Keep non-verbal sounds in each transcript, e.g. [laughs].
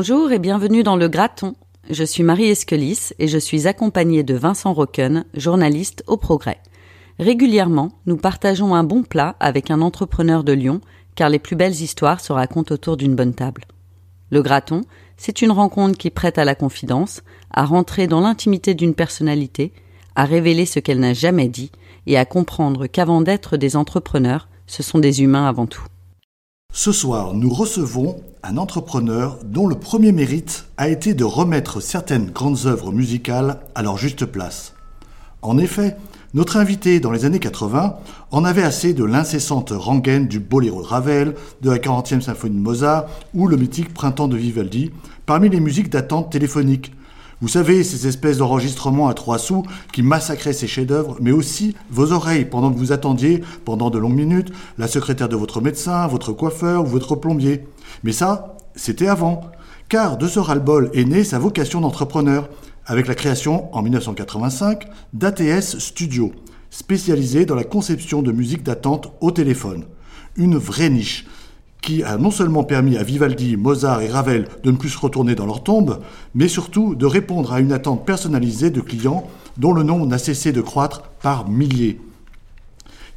Bonjour et bienvenue dans Le Graton. Je suis Marie Esquelis et je suis accompagnée de Vincent Rocken, journaliste au Progrès. Régulièrement, nous partageons un bon plat avec un entrepreneur de Lyon, car les plus belles histoires se racontent autour d'une bonne table. Le Graton, c'est une rencontre qui prête à la confidence, à rentrer dans l'intimité d'une personnalité, à révéler ce qu'elle n'a jamais dit et à comprendre qu'avant d'être des entrepreneurs, ce sont des humains avant tout. Ce soir, nous recevons un entrepreneur dont le premier mérite a été de remettre certaines grandes œuvres musicales à leur juste place. En effet, notre invité dans les années 80 en avait assez de l'incessante rengaine du boléro de Ravel, de la 40e symphonie de Mozart ou le mythique Printemps de Vivaldi, parmi les musiques d'attente téléphonique. Vous savez, ces espèces d'enregistrements à trois sous qui massacraient ces chefs-d'œuvre, mais aussi vos oreilles pendant que vous attendiez, pendant de longues minutes, la secrétaire de votre médecin, votre coiffeur ou votre plombier. Mais ça, c'était avant. Car de ce ras-le-bol est née sa vocation d'entrepreneur, avec la création en 1985 d'ATS Studio, spécialisé dans la conception de musique d'attente au téléphone. Une vraie niche qui a non seulement permis à Vivaldi, Mozart et Ravel de ne plus se retourner dans leur tombe, mais surtout de répondre à une attente personnalisée de clients dont le nombre n'a cessé de croître par milliers.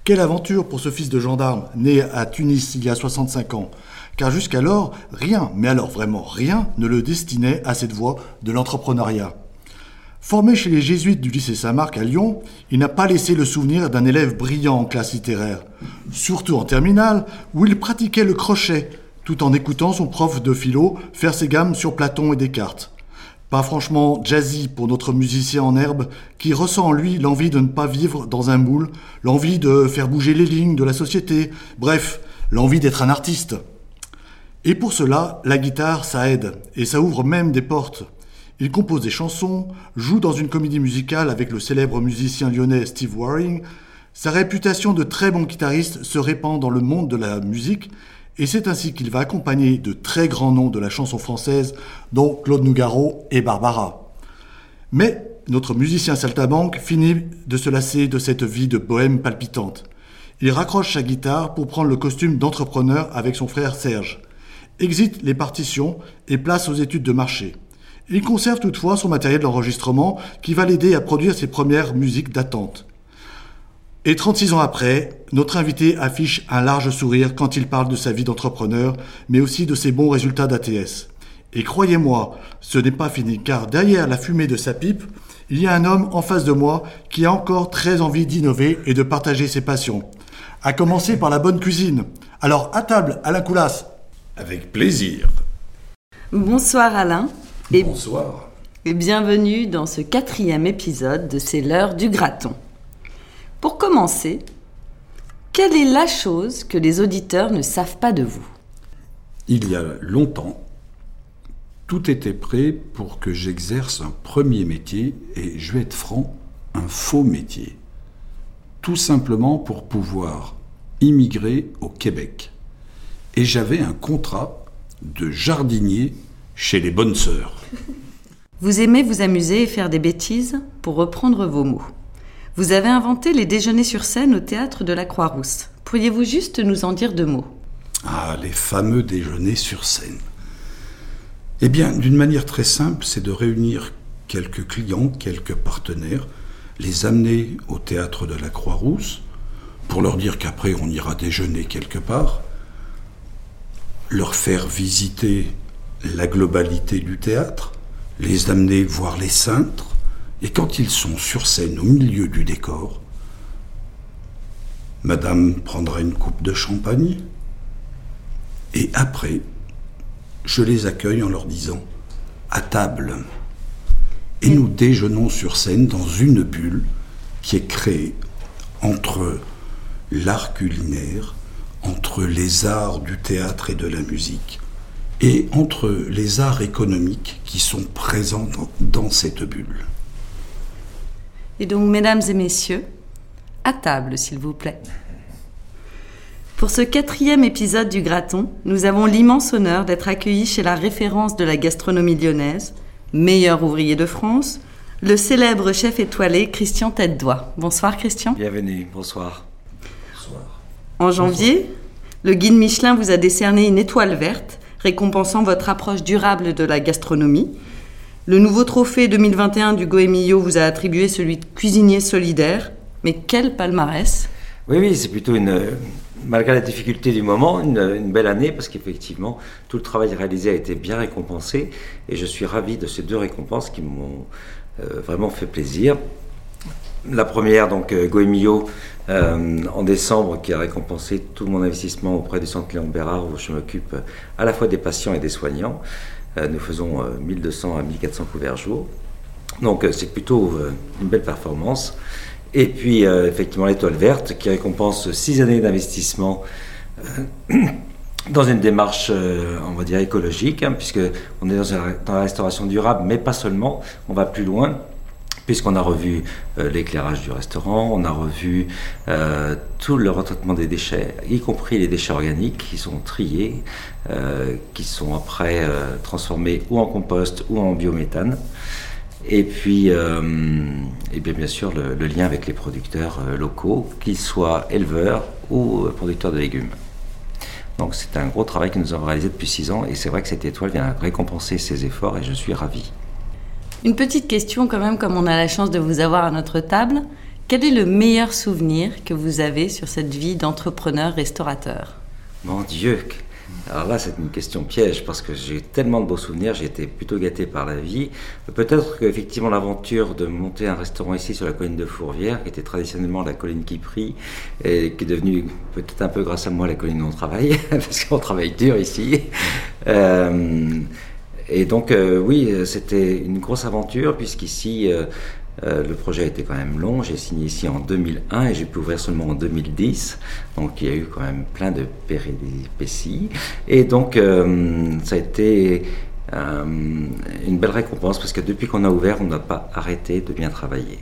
Quelle aventure pour ce fils de gendarme, né à Tunis il y a 65 ans, car jusqu'alors, rien, mais alors vraiment rien, ne le destinait à cette voie de l'entrepreneuriat. Formé chez les jésuites du lycée Saint-Marc à Lyon, il n'a pas laissé le souvenir d'un élève brillant en classe littéraire, surtout en terminale, où il pratiquait le crochet, tout en écoutant son prof de philo faire ses gammes sur Platon et Descartes. Pas franchement jazzy pour notre musicien en herbe, qui ressent en lui l'envie de ne pas vivre dans un moule, l'envie de faire bouger les lignes de la société, bref, l'envie d'être un artiste. Et pour cela, la guitare, ça aide, et ça ouvre même des portes. Il compose des chansons, joue dans une comédie musicale avec le célèbre musicien lyonnais Steve Waring. Sa réputation de très bon guitariste se répand dans le monde de la musique et c'est ainsi qu'il va accompagner de très grands noms de la chanson française, dont Claude Nougaro et Barbara. Mais notre musicien saltabanque finit de se lasser de cette vie de bohème palpitante. Il raccroche sa guitare pour prendre le costume d'entrepreneur avec son frère Serge. Exit les partitions et place aux études de marché. Il conserve toutefois son matériel d'enregistrement qui va l'aider à produire ses premières musiques d'attente. Et 36 ans après, notre invité affiche un large sourire quand il parle de sa vie d'entrepreneur, mais aussi de ses bons résultats d'ATS. Et croyez-moi, ce n'est pas fini, car derrière la fumée de sa pipe, il y a un homme en face de moi qui a encore très envie d'innover et de partager ses passions. À commencer par la bonne cuisine. Alors, à table, Alain Coulas. Avec plaisir. Bonsoir Alain et, Bonsoir. et bienvenue dans ce quatrième épisode de C'est l'heure du graton. Pour commencer, quelle est la chose que les auditeurs ne savent pas de vous? Il y a longtemps, tout était prêt pour que j'exerce un premier métier, et je vais être franc, un faux métier. Tout simplement pour pouvoir immigrer au Québec. Et j'avais un contrat de jardinier chez les bonnes sœurs. [laughs] Vous aimez vous amuser et faire des bêtises Pour reprendre vos mots. Vous avez inventé les déjeuners sur scène au théâtre de la Croix-Rousse. Pourriez-vous juste nous en dire deux mots? Ah, les fameux déjeuners sur scène. Eh bien, d'une manière très simple, c'est de réunir quelques clients, quelques partenaires, les amener au théâtre de la Croix-Rousse, pour leur dire qu'après on ira déjeuner quelque part, leur faire visiter la globalité du théâtre, les amener voir les cintres, et quand ils sont sur scène au milieu du décor, Madame prendra une coupe de champagne, et après, je les accueille en leur disant à table. Et nous déjeunons sur scène dans une bulle qui est créée entre l'art culinaire, entre les arts du théâtre et de la musique, et entre les arts économiques qui sont présents dans, cette bulle. Et donc, mesdames et messieurs, à table, s'il vous plaît. Pour ce quatrième épisode du Graton, nous avons l'immense honneur d'être accueillis chez la référence de la gastronomie lyonnaise, meilleur ouvrier de France, le célèbre chef étoilé Christian Tête-Doigt. Bonsoir Christian. Bienvenue, bonsoir. En janvier, le guide Michelin vous a décerné une étoile verte, récompensant votre approche durable de la gastronomie. Le nouveau trophée 2021 du Goemio vous a attribué celui de cuisinier solidaire. Mais quel palmarès Oui, oui, c'est plutôt une, malgré la difficulté du moment, une, belle année parce qu'effectivement, tout le travail réalisé a été bien récompensé et je suis ravi de ces deux récompenses qui m'ont euh, vraiment fait plaisir. La première, donc euh, Goemio, euh, en décembre, qui a récompensé tout mon investissement auprès du centre Léon Bérard, où je m'occupe à la fois des patients et des soignants. Euh, nous faisons 1200 à 1400 couverts jour. Donc c'est plutôt une belle performance. Et puis effectivement l'étoile verte, qui récompense six années d'investissement [clears throat] dans une démarche, on va dire, écologique, hein, puisque on est dans la restauration durable, mais pas seulement, on va plus loin puisqu'on a revu euh, l'éclairage du restaurant, on a revu euh, tout le retraitement des déchets, y compris les déchets organiques qui sont triés, euh, qui sont après transformés ou en compost ou en biométhane. Et puis, et bien, bien sûr, le, lien avec les producteurs locaux, qu'ils soient éleveurs ou producteurs de légumes. Donc c'est un gros travail que nous avons réalisé depuis six ans et c'est vrai que cette étoile vient récompenser ces efforts et je suis ravi. Une petite question quand même, comme on a la chance de vous avoir à notre table. Quel est le meilleur souvenir que vous avez sur cette vie d'entrepreneur restaurateur? Mon Dieu alors là, c'est une question piège parce que j'ai tellement de beaux souvenirs, j'ai été plutôt gâté par la vie. Peut-être qu'effectivement, l'aventure de monter un restaurant ici sur la colline de Fourvière, qui était traditionnellement la colline qui prie, et qui est devenue peut-être un peu grâce à moi la colline où on travaille, [laughs] parce qu'on travaille dur ici. Euh, et donc, euh, oui, c'était une grosse aventure, puisqu'ici, euh, euh, le projet été quand même long. J'ai signé ici en 2001 et j'ai pu ouvrir seulement en 2010. Donc, il y a eu quand même plein de péripéties. Et donc, ça a été une belle récompense, parce que depuis qu'on a ouvert, on n'a pas arrêté de bien travailler.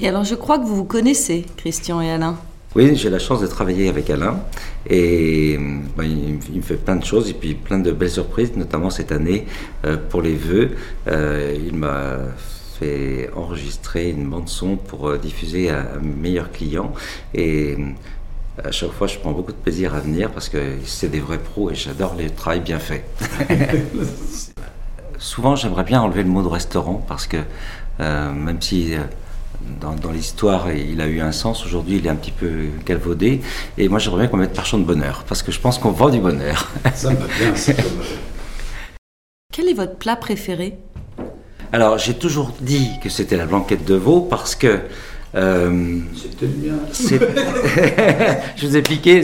Et alors, je crois que vous vous connaissez, Christian et Alain. Oui, j'ai la chance de travailler avec Alain et bah, il, me fait plein de choses et puis plein de belles surprises, notamment cette année euh, pour les vœux. Euh, il m'a fait enregistrer une bande son pour euh, diffuser à, mes meilleurs clients et à chaque fois, je prends beaucoup de plaisir à venir parce que c'est des vrais pros et j'adore le travail bien fait. [laughs] Souvent, j'aimerais bien enlever le mot de restaurant parce que même si dans, l'histoire il a eu un sens. Aujourd'hui, il est un petit peu galvaudé. Et moi, j'aimerais bien qu'on mette marchand de bonheur, parce que je pense qu'on vend du bonheur. [laughs] Ça me va bien, c'est Quel est votre plat préféré? Alors, j'ai toujours dit que c'était la blanquette de veau parce que. Euh, c'était bien. [laughs] je vous ai piqué,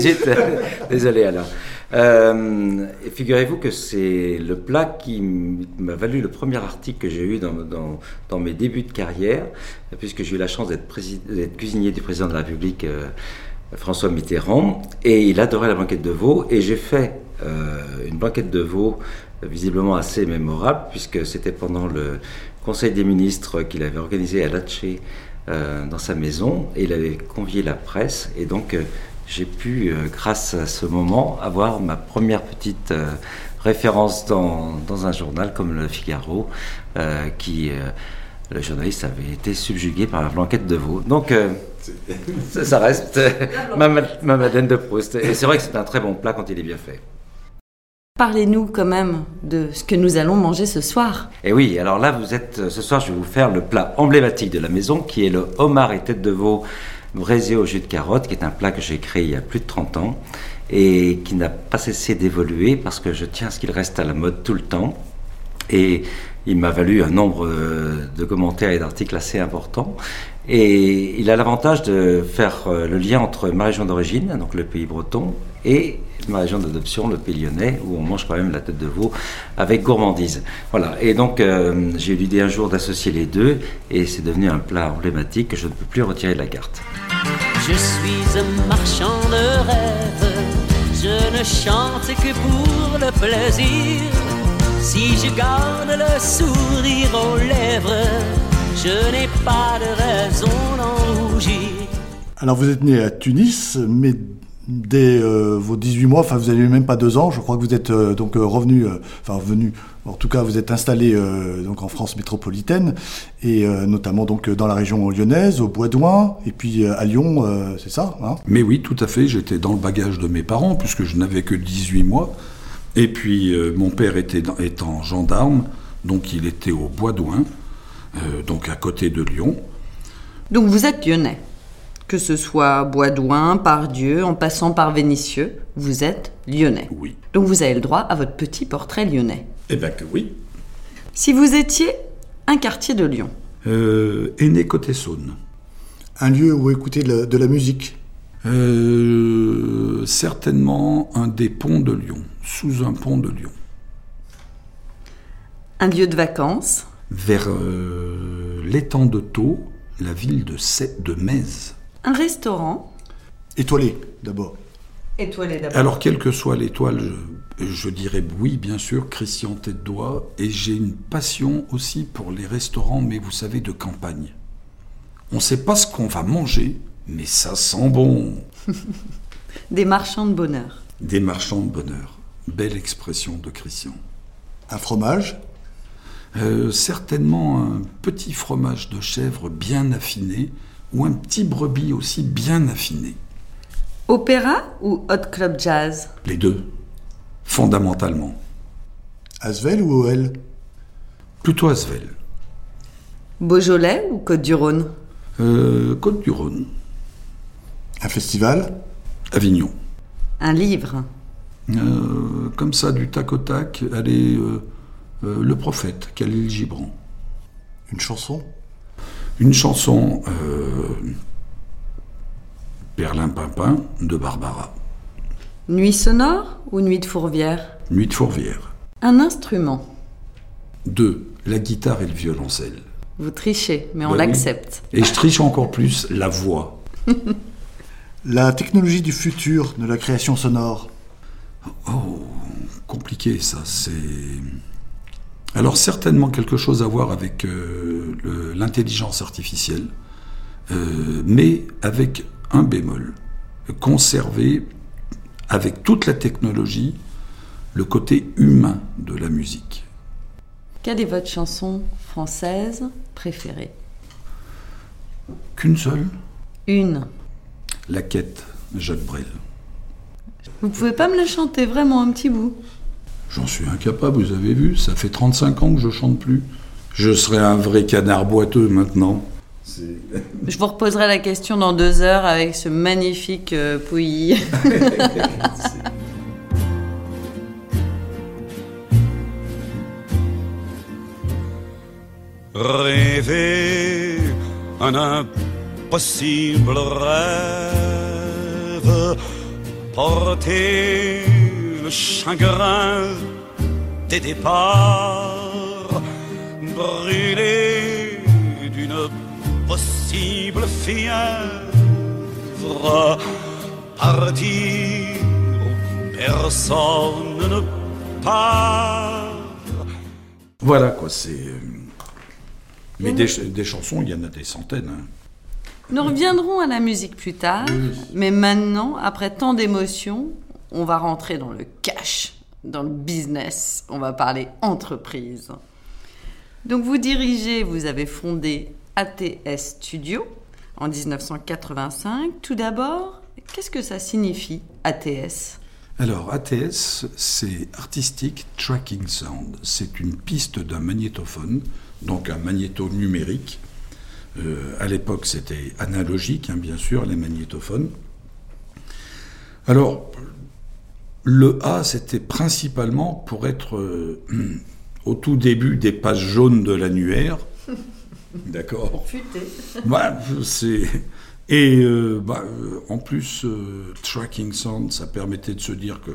[laughs] Désolé alors. Euh, figurez-vous que c'est le plat qui m'a valu le premier article que j'ai eu dans, mes débuts de carrière, puisque j'ai eu la chance d'être cuisinier du président de la République euh, François Mitterrand, et il adorait la blanquette de veau, et j'ai fait euh, une blanquette de veau visiblement assez mémorable, puisque c'était pendant le Conseil des ministres qu'il avait organisé à Latché euh, dans sa maison, et il avait convié la presse, et donc j'ai pu, euh, grâce à ce moment, avoir ma première petite euh, référence dans, dans, un journal comme le Figaro, euh, qui, le journaliste avait été subjugué par la blanquette de veau. Donc, ça, reste ma, ma Madeleine de Proust. Et c'est vrai que c'est un très bon plat quand il est bien fait. Parlez-nous quand même de ce que nous allons manger ce soir. Et eh oui, alors là, vous êtes, ce soir, je vais vous faire le plat emblématique de la maison, qui est le homard et tête de veau braisé au jus de carotte, qui est un plat que j'ai créé il y a plus de 30 ans et qui n'a pas cessé d'évoluer parce que je tiens à ce qu'il reste à la mode tout le temps. Et il m'a valu un nombre de commentaires et d'articles assez importants. Et il a l'avantage de faire euh, le lien entre ma région d'origine, donc le pays breton, et ma région d'adoption, le Pays Lyonnais, où on mange quand même la tête de veau avec gourmandise. Voilà. Et donc, euh, j'ai eu l'idée un jour d'associer les deux, et c'est devenu un plat emblématique que je ne peux plus retirer de la carte. Je suis un marchand de rêves, je ne chante que pour le plaisir. Si je garde le sourire aux lèvres, je n'ai pas de raison d'en rougir. Alors vous êtes né à Tunis, mais dès euh, vos 18 mois, enfin vous n'avez même pas deux ans, je crois que vous êtes euh, donc euh, revenu, euh, enfin revenu, en tout cas vous êtes installé euh, donc en France métropolitaine et euh, notamment donc dans la région lyonnaise, au Bois d'Oin et puis euh, à Lyon, euh, c'est ça hein? Mais oui, tout à fait, j'étais dans le bagage de mes parents, puisque je n'avais que 18 mois. Et puis, euh, mon père était dans- étant gendarme, donc il était au Bois euh, donc à côté de Lyon. Donc vous êtes lyonnais? Que ce soit Boisdouin, Pardieu, en passant par Vénissieux, vous êtes lyonnais. Oui. Donc vous avez le droit à votre petit portrait lyonnais. Eh bien que oui. Si vous étiez un quartier de Lyon, Euh, aîné côté Saône. Un lieu où écouter de la, de la musique. Euh, certainement un des ponts de Lyon, sous un pont de Lyon. un lieu de vacances, Vers euh, l'étang de Thau, la ville de, Sè- de Metz. Un restaurant, Étoilé d'abord. étoilé d'abord. Alors, quelle que soit l'étoile, je, je dirais oui, bien sûr, Christian Tête d'Oie. Et j'ai une passion aussi pour les restaurants, mais vous savez, de campagne. On ne sait pas ce qu'on va manger, mais ça sent bon. [laughs] Des marchands de bonheur. Des marchands de bonheur. Belle expression de Christian. Un fromage? Euh, certainement un petit fromage de chèvre bien affiné, ou un petit brebis aussi bien affiné. Opéra ou hot club jazz? Les deux, fondamentalement. Asvel ou OL Plutôt Asvel. Beaujolais ou Côte-du-Rhône Euh, Côte-du-Rhône, Un festival? Avignon. Un livre? Euh, comme ça, du tac au tac, allez, euh, euh, Le Prophète, Khalil Gibran. Une chanson? Une chanson, euh, Berlin Pimpin, de Barbara. Nuit sonore ou nuit de fourvière? Nuit de Fourvière. Un instrument. Deux, La guitare et le violoncelle. Vous trichez, mais on Bah oui. l'accepte. Et je triche encore plus, la voix. [laughs] La technologie du futur de la création sonore. Oh, compliqué ça. C'est alors certainement quelque chose à voir avec euh, l'intelligence artificielle, euh, mais avec un bémol conserver avec toute la technologie le côté humain de la musique. Quelle est votre chanson française préférée? Qu'une seule, Une. la quête, Jacques Brel. Vous pouvez pas me la chanter vraiment un petit bout? J'en suis incapable, vous avez vu, ça fait 35 ans que je chante plus. Je serais un vrai canard boiteux maintenant. Je vous reposerai la question dans deux heures avec ce magnifique euh, pouilly. [laughs] Rêver un impossible rêve, porter le chagrin des départs, brûler d'une possible fièvre, partir où personne ne part. Voilà quoi, c'est. euh, Mais des, ch- des chansons, il y en a des centaines. hein. Nous reviendrons à la musique plus tard, mais maintenant, après tant d'émotions, on va rentrer dans le cash, dans le business. On va parler entreprise. Donc vous dirigez, vous avez fondé ATS Studio en 1985. Tout d'abord, qu'est-ce que ça signifie ATS Alors, ATS, c'est Artistic Tracking Sound. C'est une piste d'un magnétophone, donc un magnéto numérique. Euh, à l'époque, c'était analogique, hein, bien sûr, les magnétophones. Alors, le A, c'était principalement pour être euh, au tout début des pages jaunes de l'annuaire. [laughs] D'accord Futé. Ouais, c'est Et euh, bah, euh, en plus, euh, Tracking Sound, ça permettait de se dire que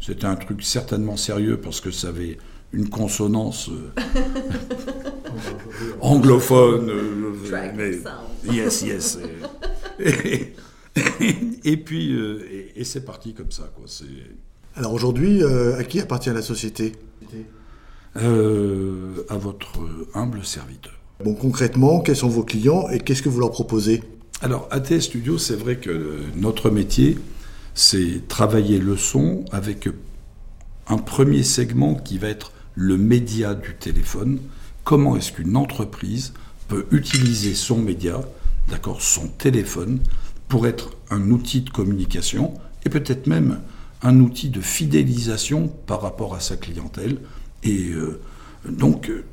c'était un truc certainement sérieux parce que ça avait une consonance [laughs] anglophone. mais- yes, yes. [laughs] Et, [laughs] et- puis, euh, et, et c'est parti comme ça. Quoi. Alors aujourd'hui, euh, à qui appartient la société? Euh, à votre humble serviteur. Bon, concrètement, quels sont vos clients et qu'est-ce que vous leur proposez? Alors, ATS Studio, c'est vrai que notre métier, c'est travailler le son avec un premier segment qui va être le média du téléphone. Comment est-ce qu'une entreprise peut utiliser son média, d'accord, son téléphone, pour être un outil de communication et peut-être même un outil de fidélisation par rapport à sa clientèle. Et euh, donc, euh,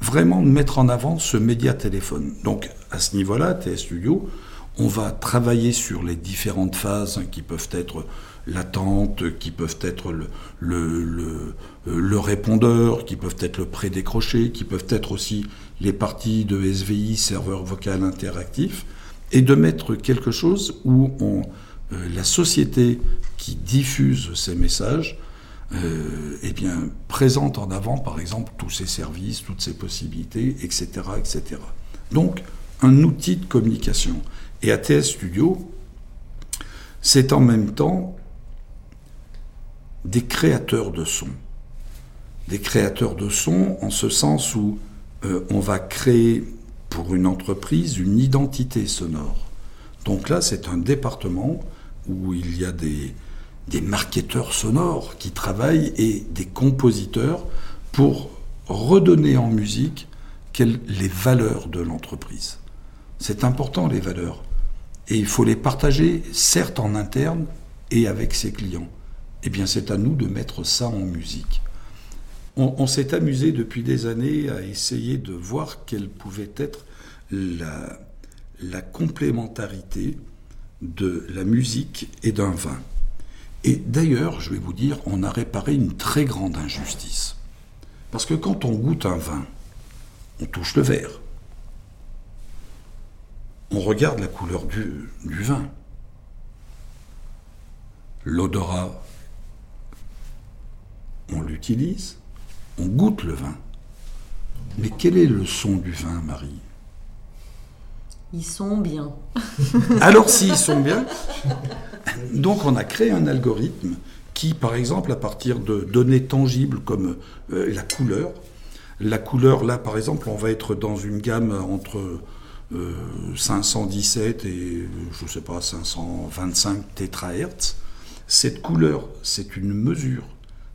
vraiment mettre en avant ce média téléphone. Donc à ce niveau-là, TS Studio, on va travailler sur les différentes phases hein, qui peuvent être l'attente, qui peuvent être le, le, le, euh, le répondeur, qui peuvent être le pré-décroché, qui peuvent être aussi les parties de SVI, serveur vocal interactif, et de mettre quelque chose où euh, la société qui diffuse ces messages euh, eh bien, présente en avant, par exemple, tous ces services, toutes ces possibilités, etc., etc. Donc, un outil de communication. Et ATS Studio, c'est en même temps des créateurs de sons. Des créateurs de sons en ce sens où euh, on va créer pour une entreprise une identité sonore. Donc là, c'est un département où il y a des, des marketeurs sonores qui travaillent et des compositeurs pour redonner en musique les valeurs de l'entreprise. C'est important les valeurs. Et il faut les partager, certes en interne et avec ses clients. Eh bien, c'est à nous de mettre ça en musique. On, s'est amusé depuis des années à essayer de voir quelle pouvait être la, complémentarité de la musique et d'un vin. Et d'ailleurs, je vais vous dire, on a réparé une très grande injustice. Parce que quand on goûte un vin, on touche le verre. On regarde la couleur du vin. L'odorat, on l'utilise, on goûte le vin. Mais quel est le son du vin, Marie Ils sont bien. [laughs] Alors s'ils sont bien, donc on a créé un algorithme qui, par exemple, à partir de données tangibles comme euh, la couleur, la couleur, là, par exemple, on va être dans une gamme entre euh, 517 et, je ne sais pas, 525 tétrahertz. Cette couleur, c'est une mesure.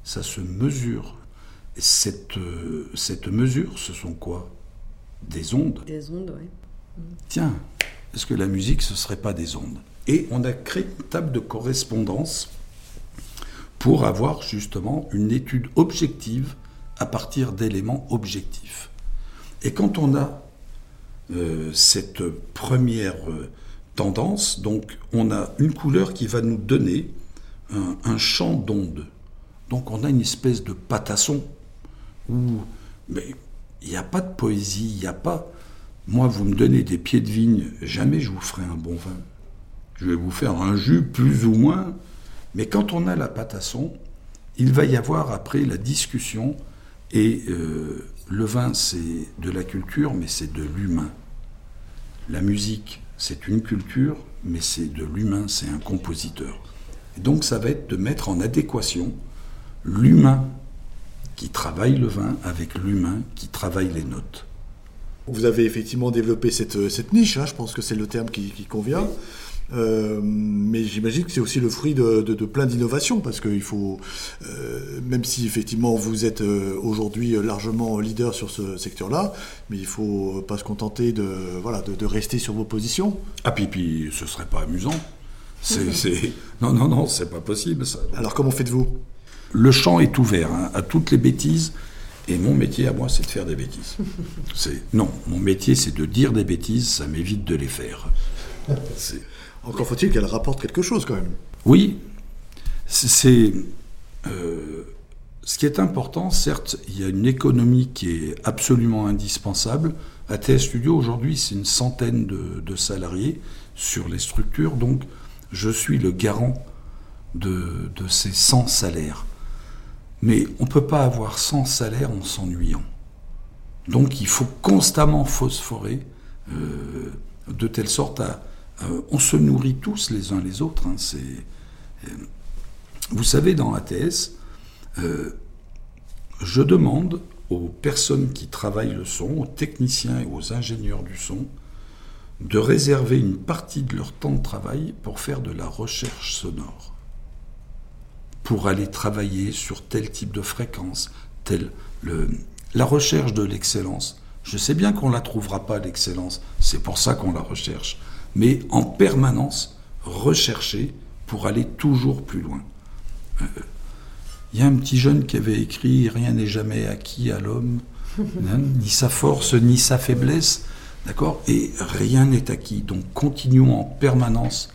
Ça se mesure. Et cette, euh, cette mesure, ce sont quoi? Des ondes. Des ondes, oui. Tiens, est-ce que la musique, ce ne serait pas des ondes? Et on a créé une table de correspondance pour avoir justement une étude objective à partir d'éléments objectifs. Et quand on a euh, cette première euh, tendance, donc on a une couleur qui va nous donner un, un champ d'ondes. Donc on a une espèce de patasson où mais il n'y a pas de poésie, il n'y a pas. Moi, vous me donnez des pieds de vigne, jamais je vous ferai un bon vin. Je vais vous faire un jus plus ou moins. Mais quand on a la patasson, il va y avoir après la discussion. Et euh, le vin, c'est de la culture, mais c'est de l'humain. La musique, c'est une culture, mais c'est de l'humain, c'est un compositeur. Et donc, ça va être de mettre en adéquation l'humain qui travaille le vin avec l'humain qui travaille les notes. Vous avez effectivement développé cette, cette niche, hein, je pense que c'est le terme qui, qui convient. Euh, mais j'imagine que c'est aussi le fruit de, de, de plein d'innovations, parce qu'il faut, euh, même si effectivement vous êtes euh, aujourd'hui largement leader sur ce secteur-là, mais il faut pas se contenter de, voilà, de, de rester sur vos positions. Ah, puis, puis ce serait pas amusant. C'est, c'est... Non, non, non, c'est pas possible ça. Alors comment faites-vous? Le champ est ouvert hein, à toutes les bêtises. Et mon métier à moi, c'est de faire des bêtises. [laughs] C'est... Non, mon métier, c'est de dire des bêtises, ça m'évite de les faire. [laughs] C'est... Encore faut-il qu'elle rapporte quelque chose quand même. Oui, c'est. euh, ce qui est important, certes, il y a une économie qui est absolument indispensable. À TS Studio, aujourd'hui, c'est une centaine de, de salariés sur les structures, donc je suis le garant de, de ces 100 salaires. Mais on ne peut pas avoir 100 salaires en s'ennuyant. Donc il faut constamment phosphorer euh, de telle sorte à... on se nourrit tous les uns les autres. hein, c'est, euh, vous savez, dans ATS, euh, je demande aux personnes qui travaillent le son, aux techniciens et aux ingénieurs du son, de réserver une partie de leur temps de travail pour faire de la recherche sonore, pour aller travailler sur tel type de fréquence, tel le, la recherche de l'excellence. Je sais bien qu'on ne la trouvera pas l'excellence, c'est pour ça qu'on la recherche, mais en permanence rechercher pour aller toujours plus loin. Euh, Il y a un petit jeune qui avait écrit Rien n'est jamais acquis à l'homme, [laughs] hein, ni sa force, ni sa faiblesse. D'accord? Et rien n'est acquis. Donc continuons en permanence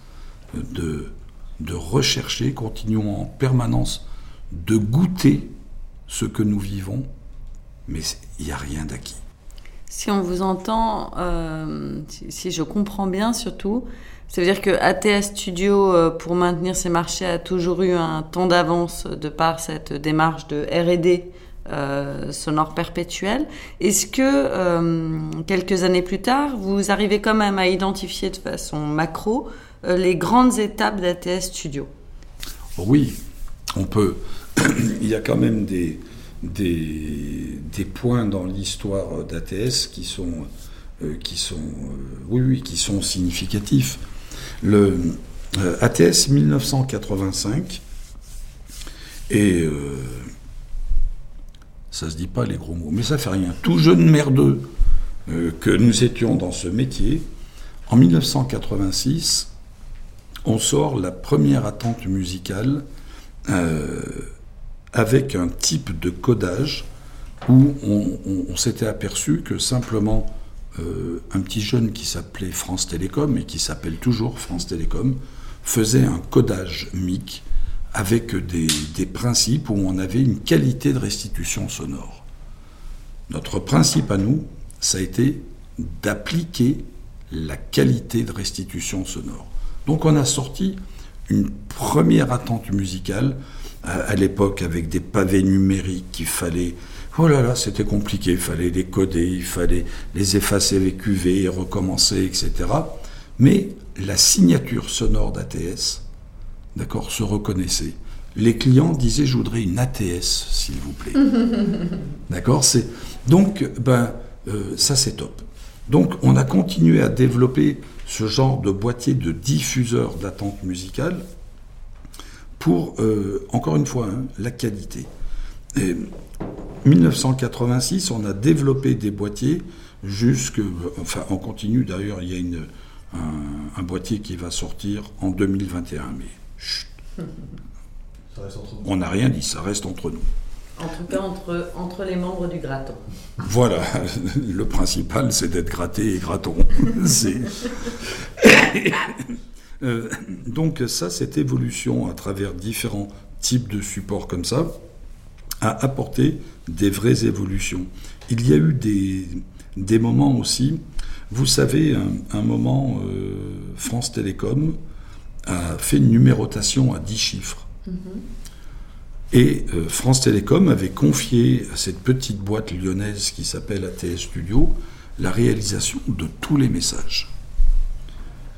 de, de rechercher, continuons en permanence de goûter ce que nous vivons, mais il n'y a rien d'acquis. Si on vous entend, euh, si, je comprends bien surtout, ça veut dire que ATS Studio, euh, pour maintenir ses marchés, a toujours eu un temps d'avance de par cette démarche de R&D euh, sonore perpétuel. Est-ce que quelques années plus tard, vous arrivez quand même à identifier de façon macro les grandes étapes d'ATS Studio Oui, on peut. [clears throat] Il y a quand même des, points dans l'histoire d'ATS qui sont, euh, euh, qui sont significatifs. Le euh, ATS 1985 et euh, ça se dit pas les gros mots, mais ça fait rien. Tout jeune merdeux euh, que nous étions dans ce métier, en 1986, on sort la première attente musicale euh, avec un type de codage où on, s'était aperçu que simplement euh, un petit jeune qui s'appelait France Télécom et qui s'appelle toujours France Télécom faisait un codage MIC avec des principes où on avait une qualité de restitution sonore. Notre principe à nous, ça a été d'appliquer la qualité de restitution sonore. Donc on a sorti une première attente musicale à, à l'époque avec des pavés numériques qu'il fallait... Oh là là, c'était compliqué, il fallait les coder, il fallait les effacer avec UV et recommencer, etc. Mais la signature sonore d'ATS, d'accord, se reconnaissait. Les clients disaient je voudrais une ATS, s'il vous plaît. [laughs] D'accord c'est Donc, ben, euh, ça c'est top. Donc, on a continué à développer ce genre de boîtier de diffuseur d'attente musicale pour, euh, encore une fois, hein, la qualité. Et 1986, on a développé des boîtiers jusque, enfin, on continue d'ailleurs. Il y a une, un, un boîtier qui va sortir en 2021, mais chut, on n'a rien dit, ça reste entre nous. En tout cas, entre, entre les membres du graton. Voilà, [laughs] le principal, c'est d'être gratté et graton. [laughs] [coughs] Euh, donc ça, cette évolution à travers différents types de supports comme ça, a apporté des vraies évolutions. Il y a eu des, des moments aussi, vous savez, un, un moment, euh, France Télécom a fait une numérotation à 10 chiffres. Et euh, France Télécom avait confié à cette petite boîte lyonnaise qui s'appelle ATS Studio la réalisation de tous les messages.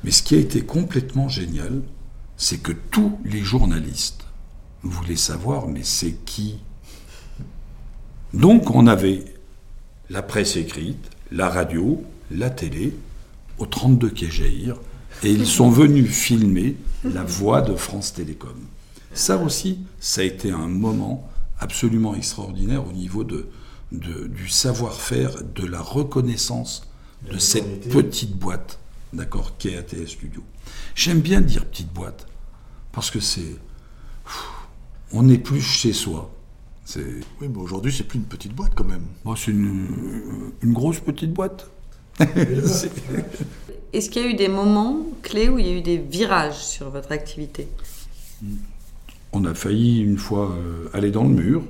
Mais ce qui a été complètement génial, c'est que tous les journalistes voulaient savoir, mais c'est qui? Donc on avait la presse écrite, la radio, la télé, au 32 quai Jaïr, et ils sont venus filmer la voix de France Télécom. Ça aussi, ça a été un moment absolument extraordinaire au niveau de, de- du savoir-faire, de la reconnaissance de cette petite boîte, d'accord, qu'est ATS Studio. J'aime bien dire petite boîte, parce que c'est... On n'est plus chez soi. C'est Oui, mais aujourd'hui, c'est plus une petite boîte quand même. bon, c'est une, une grosse petite boîte. [laughs] C'est- Est-ce qu'il y a eu des moments clés où il y a eu des virages sur votre activité? On a failli une fois euh, aller dans le mur,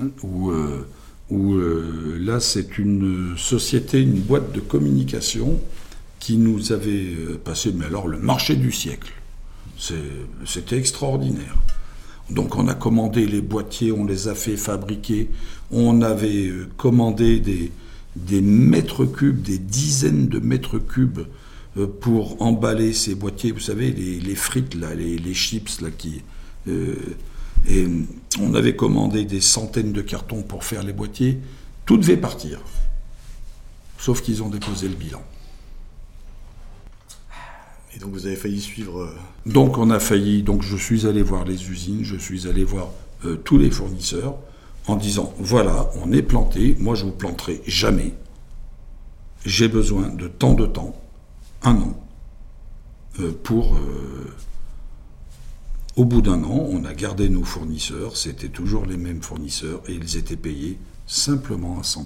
hein, où, euh, euh, là c'est une société, une boîte de communication qui nous avait passé, mais alors le marché du siècle. C'était extraordinaire. Donc on a commandé les boîtiers, on les a fait fabriquer, on avait commandé des, mètres cubes, des dizaines de mètres cubes pour emballer ces boîtiers, vous savez, les, frites, là, les, chips, là, qui... et on avait commandé des centaines de cartons pour faire les boîtiers. Tout devait partir. Sauf qu'ils ont déposé le bilan. Et donc vous avez failli suivre. Euh, donc on a failli. Donc je suis allé voir les usines, je suis allé voir euh, tous les fournisseurs en disant voilà, on est planté. Moi je vous planterai jamais. J'ai besoin de tant de temps, un an, euh, pour. Au bout d'un an, on a gardé nos fournisseurs. C'était toujours les mêmes fournisseurs et ils étaient payés simplement à 100%.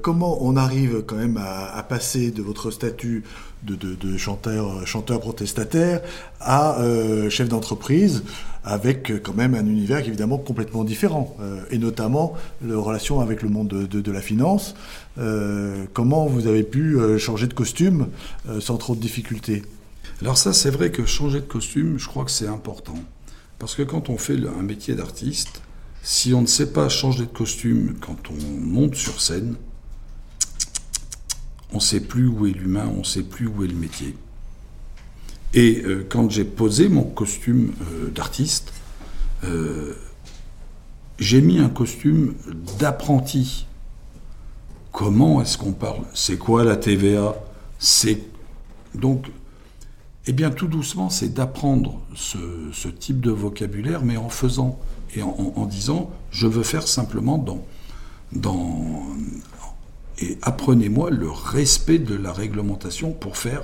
Comment on arrive quand même à, passer de votre statut de, chanteur, protestataire à euh, chef d'entreprise avec quand même un univers évidemment complètement différent, euh, et notamment la relation avec le monde de, la finance. Euh, comment vous avez pu changer de costume sans trop de difficultés? Alors ça, c'est vrai que changer de costume, je crois que c'est important. Parce que quand on fait un métier d'artiste, si on ne sait pas changer de costume quand on monte sur scène, on ne sait plus où est l'humain, on ne sait plus où est le métier. Et euh, quand j'ai posé mon costume euh, d'artiste, euh, j'ai mis un costume d'apprenti. Comment est-ce qu'on parle? C'est quoi la TVA C'est donc, eh bien, tout doucement, c'est d'apprendre ce, type de vocabulaire, mais en faisant et en, disant, je veux faire simplement dans, dans et apprenez-moi le respect de la réglementation pour faire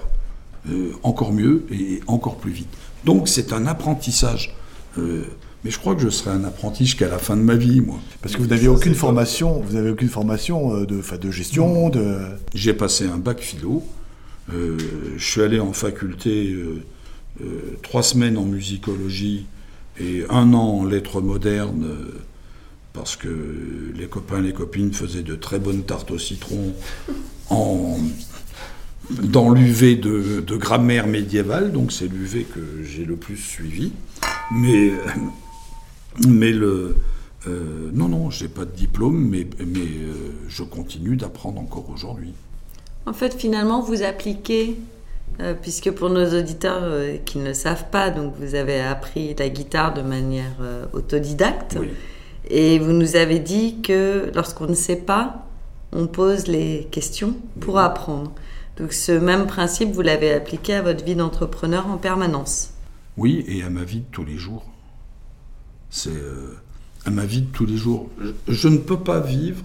euh, encore mieux et encore plus vite. Donc c'est un apprentissage. Euh, mais je crois que je serai un apprenti jusqu'à la fin de ma vie, moi. Parce que vous n'avez aucune formation, vous n'avez aucune formation euh, de, de gestion, de. J'ai passé un bac philo. Je suis allé en faculté trois semaines en musicologie et un an en lettres modernes parce que les copains et les copines faisaient de très bonnes tartes au citron en, dans l'UV de, grammaire médiévale, donc c'est l'UV que j'ai le plus suivi. Mais, mais le, euh, non, non, j'ai pas de diplôme, mais, mais euh, je continue d'apprendre encore aujourd'hui. En fait, finalement, vous appliquez, euh, puisque pour nos auditeurs qui ne le savent pas, donc vous avez appris la guitare de manière autodidacte. Oui. Et vous nous avez dit que lorsqu'on ne sait pas, on pose les questions pour apprendre. Donc ce même principe, vous l'avez appliqué à votre vie d'entrepreneur en permanence. Oui, et à ma vie de tous les jours. C'est euh, à ma vie de tous les jours. Je, ne peux pas vivre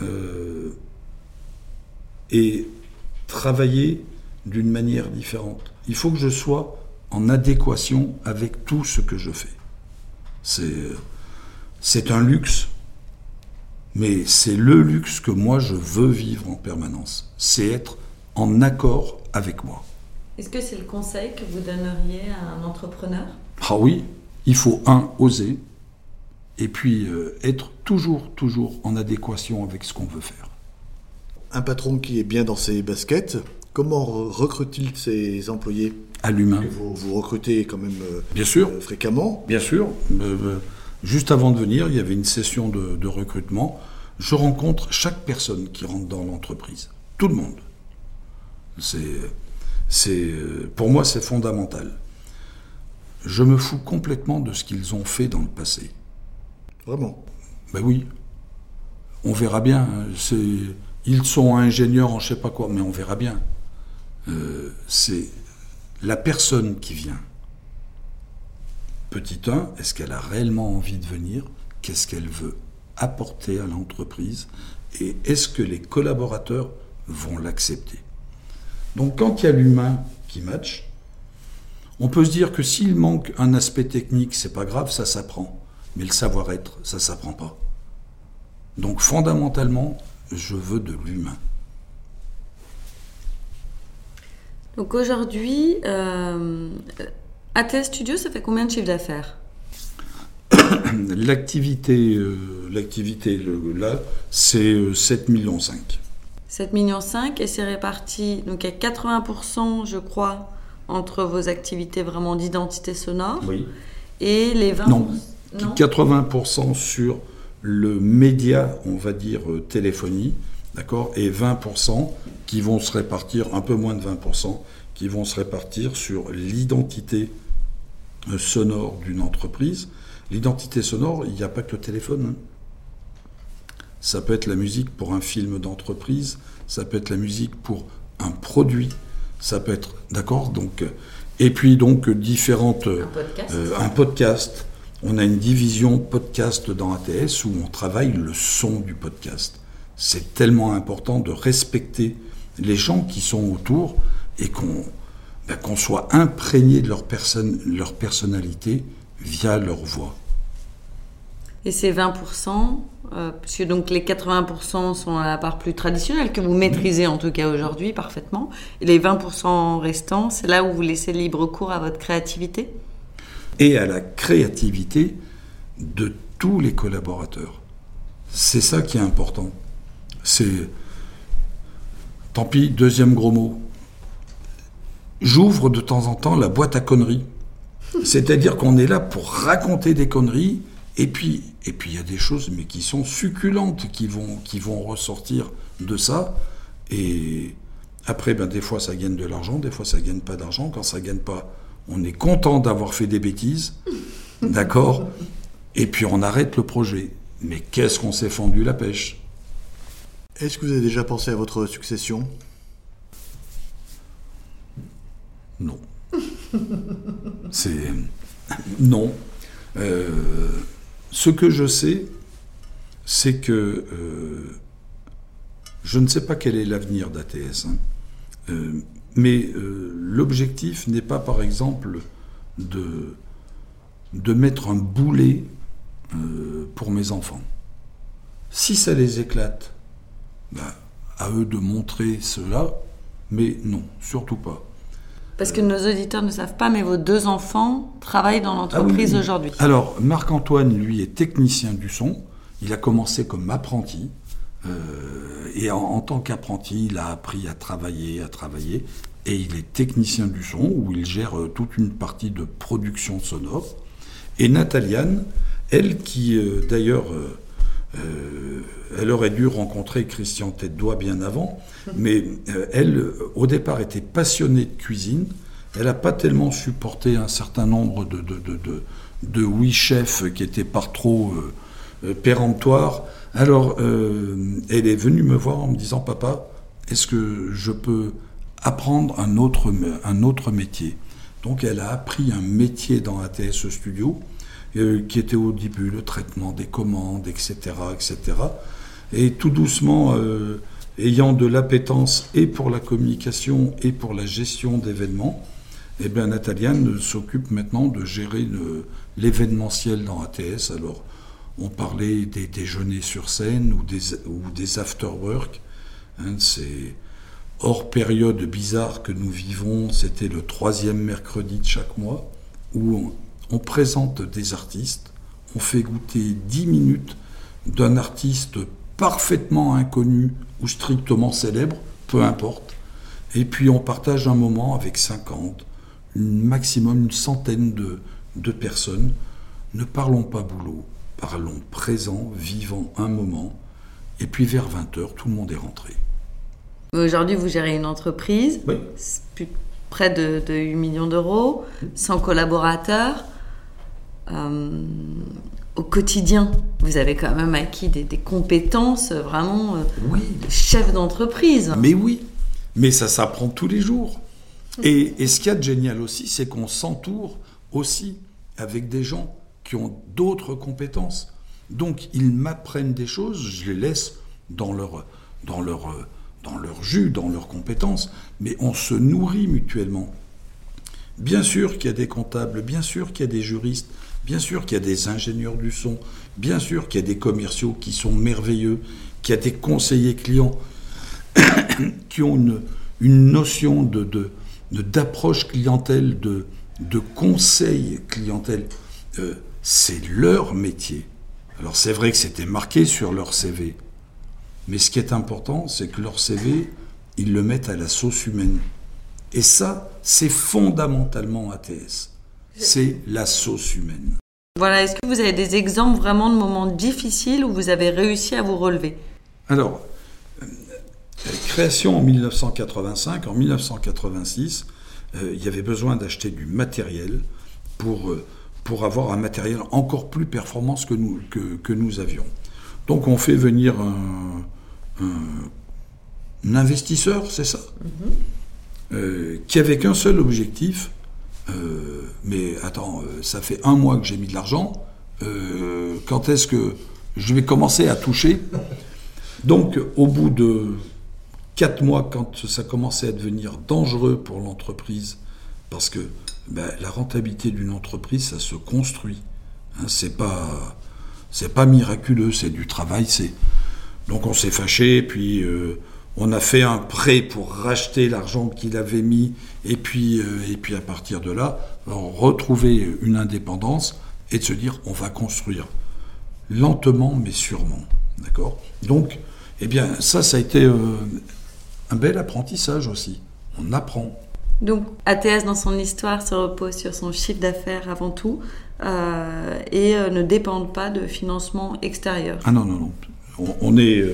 euh, et travailler d'une manière différente. Il faut que je sois en adéquation avec tout ce que je fais. C'est c'est un luxe, mais c'est le luxe que moi je veux vivre en permanence. C'est être en accord avec moi. Est-ce que c'est le conseil que vous donneriez à un entrepreneur? Ah oui, il faut un, oser, et puis euh, être toujours, toujours en adéquation avec ce qu'on veut faire. Un patron qui est bien dans ses baskets, comment recrute-t-il ses employés? À l'humain. Vous, recrutez quand même euh, bien sûr. Euh, fréquemment Bien sûr. Juste avant de venir, il y avait une session de, recrutement. Je rencontre chaque personne qui rentre dans l'entreprise. Tout le monde. C'est, pour moi, c'est fondamental. Je me fous complètement de ce qu'ils ont fait dans le passé. Vraiment? Ben oui. On verra bien. Ils sont ingénieurs en je sais pas quoi, mais on verra bien. Euh, c'est la personne qui vient. Petit 1, est-ce qu'elle a réellement envie de venir? Qu'est-ce qu'elle veut apporter à l'entreprise? Et est-ce que les collaborateurs vont l'accepter? Donc quand il y a l'humain qui match, on peut se dire que s'il manque un aspect technique, c'est pas grave, ça s'apprend. Mais le savoir-être, ça s'apprend pas. Donc fondamentalement, je veux de l'humain. Donc aujourd'hui, euh, Atlas Studio, ça fait combien de chiffre d'affaires? [coughs] L'activité, euh, l'activité là, c'est 7,5 euh, millions. 7 millions 5 et c'est réparti, donc a 80% je crois entre vos activités vraiment d'identité sonore Oui. et les 20%. Non. Non 80% sur le média, on va dire euh, téléphonie, d'accord, et 20% qui vont se répartir, un peu moins de 20%, qui vont se répartir sur l'identité euh, sonore d'une entreprise. L'identité sonore, il n'y a pas que le téléphone. hein. Ça peut être la musique pour un film d'entreprise, ça peut être la musique pour un produit, ça peut être, d'accord, donc, et puis donc différentes, euh, podcast. euh, un podcast. On a une division podcast dans ATS où on travaille le son du podcast. C'est tellement important de respecter les gens qui sont autour et qu'on ben, qu'on soit imprégné de leur, personne, leur personnalité via leur voix. Et ces 20%, euh, puisque donc les 80% sont la part plus traditionnelle, que vous maîtrisez en tout cas aujourd'hui parfaitement, et les 20% restants, c'est là où vous laissez libre cours à votre créativité? Et à la créativité de tous les collaborateurs. C'est ça qui est important. C'est. Tant pis, deuxième gros mot. J'ouvre de temps en temps la boîte à conneries. C'est-à-dire qu'on est là pour raconter des conneries, et puis et puis il y a des choses mais qui sont succulentes qui vont qui vont ressortir de ça. Et après, ben, des fois ça gagne de l'argent, des fois ça gagne pas d'argent. Quand ça gagne pas, on est content d'avoir fait des bêtises, [laughs] d'accord Et puis on arrête le projet. Mais qu'est-ce qu'on s'est fendu la pêche? Est-ce que vous avez déjà pensé à votre succession? Non. C'est. [laughs] Non. Euh, ce que je sais, c'est que euh, je ne sais pas quel est l'avenir d'ATS. hein. Euh, mais euh, l'objectif n'est pas, par exemple, de, de mettre un boulet euh, pour mes enfants. Si ça les éclate, ben, à eux de montrer cela, mais non, surtout pas. Parce que nos auditeurs ne savent pas, mais vos deux enfants travaillent dans l'entreprise Ah oui, oui. aujourd'hui. Alors, Marc-Antoine, lui, est technicien du son. Il a commencé comme apprenti. Euh, et en, tant qu'apprenti, il a appris à travailler, à travailler. Et il est technicien du son, où il gère euh, toute une partie de production sonore. Et Nataliane, elle qui, euh, d'ailleurs, elle aurait dû rencontrer Christian Tête-Doigt bien avant, mais elle, au départ, était passionnée de cuisine. Elle n'a pas tellement supporté un certain nombre de, de, de oui chefs qui étaient par trop euh, péremptoires. Alors, euh, elle est venue me voir en me disant, papa, est-ce que je peux apprendre un autre, un autre métier? Donc, elle a appris un métier dans ATS Studio, euh, qui était au début le traitement des commandes, etc., etc. Et tout doucement, ayant de l'appétence et pour la communication et pour la gestion d'événements, eh bien, Nataliane s'occupe maintenant de gérer l'événementiel dans ATS. Alors, on parlait des déjeuners sur scène ou des, ou des after-work. Hein, c'est hors période bizarre que nous vivons. C'était le troisième mercredi de chaque mois où on, présente des artistes. On fait goûter 10 minutes d'un artiste parfaitement inconnu ou strictement célèbre, peu importe. Et puis on partage un moment avec 50, une maximum une centaine de personnes. Ne parlons pas boulot, parlons présent, vivant un moment. Et puis vers 20h, tout le monde est rentré. Aujourd'hui, vous gérez une entreprise, Oui. c'est plus près de, de 8 millions d'euros, 100 collaborateurs. Euh, au quotidien, vous avez quand même acquis des, des compétences vraiment euh, Oui, de chef d'entreprise. Mais oui, mais ça s'apprend tous les jours. Et, et ce qu'il y a de génial aussi, c'est qu'on s'entoure aussi avec des gens qui ont d'autres compétences. Donc ils m'apprennent des choses, je les laisse dans leur, dans leur, dans leur jus, dans leurs compétences, mais on se nourrit mutuellement. Bien sûr qu'il y a des comptables, bien sûr qu'il y a des juristes, bien sûr qu'il y a des ingénieurs du son, bien sûr qu'il y a des commerciaux qui sont merveilleux, qu'il y a des conseillers clients [coughs] qui ont une, une notion de- d'approche clientèle, de, de conseil clientèle. Euh, c'est leur métier. Alors c'est vrai que c'était marqué sur leur CV, Mais ce qui est important, c'est que leur CV, ils le mettent à la sauce humaine. Et ça, c'est fondamentalement ATS. C'est la sauce humaine. Voilà, est-ce que vous avez des exemples vraiment de moments difficiles où vous avez réussi à vous relever? Alors, euh, création en 1985, en 1986, euh, il y avait besoin d'acheter du matériel pour, euh, pour avoir un matériel encore plus performant que nous, que, que nous avions. Donc on fait venir un, un- un investisseur, c'est ça Euh, Qui avait qu'un seul objectif. euh, mais attends, euh, ça fait un mois que j'ai mis de l'argent. euh, quand est-ce que je vais commencer à toucher? Donc au bout de quatre mois, quand ça commençait à devenir dangereux pour l'entreprise, parce que ben, la rentabilité d'une entreprise, ça se construit. Hein, c'est pas, c'est pas miraculeux, c'est du travail. Donc on s'est fâché, puis euh, on a fait un prêt pour racheter l'argent qu'il avait mis, et puis euh, et puis à partir de là, on retrouver une indépendance et de se dire on va construire lentement mais sûrement, d'accord? Donc eh bien ça, ça a été euh, un bel apprentissage aussi. On apprend. Donc, ATS dans son histoire se repose sur son chiffre d'affaires avant tout euh, et euh, ne dépendent pas de financement extérieur. Ah non, non, non. On, est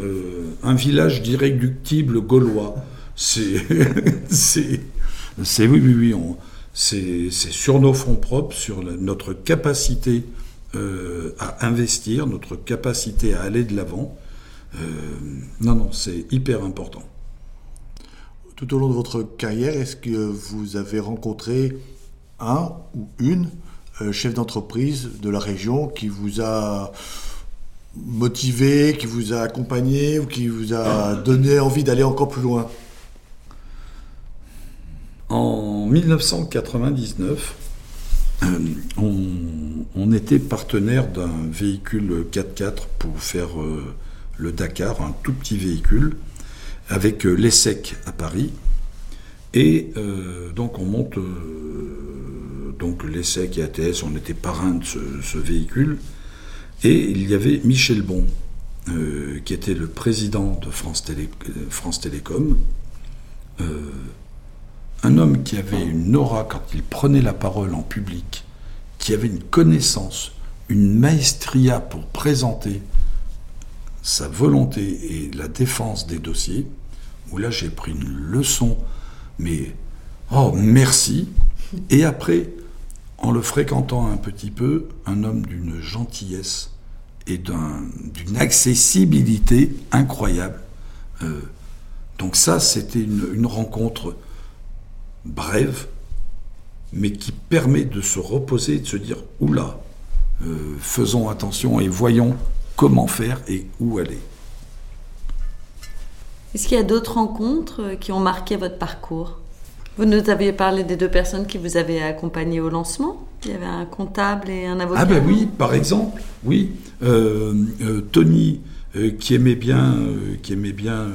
euh, un village d'irréductibles gaulois. C'est. [laughs] Oui, oui, oui. c'est sur nos fonds propres, sur notre capacité à investir, notre capacité à aller de l'avant. Non, non, c'est hyper important. Tout au long de votre carrière, est-ce que vous avez rencontré un ou une euh, chef d'entreprise de la région qui vous a motivé, qui vous a accompagné ou qui vous a donné envie d'aller encore plus loin? En 1999, euh, on, était partenaire d'un véhicule 4x4 pour faire euh, le Dakar, un tout petit véhicule, avec euh, l'ESSEC à Paris. Et euh, donc on monte, euh, donc l'ESSEC et ATS, on était parrain de ce, véhicule. Et il y avait Michel Bon, qui était le président de France, Télé- France Télécom. Un homme qui avait une aura quand il prenait la parole en public, qui avait une connaissance, une maestria pour présenter sa volonté et la défense des dossiers, où là j'ai pris une leçon, mais oh merci. Et après, en le fréquentant un petit peu, un homme d'une gentillesse et d'un- d'une accessibilité incroyable. Euh, donc ça, c'était une, une rencontre brève, mais qui permet de se reposer et de se dire oula, euh, faisons attention et voyons comment faire et où aller. Est-ce qu'il y a d'autres rencontres euh, qui ont marqué votre parcours? Vous nous aviez parlé des deux personnes qui vous avaient accompagné au lancement. Il y avait un comptable et un avocat. Ah ben oui, par exemple, oui. Euh, euh, Tony, euh, qui aimait bien, qui aimait bien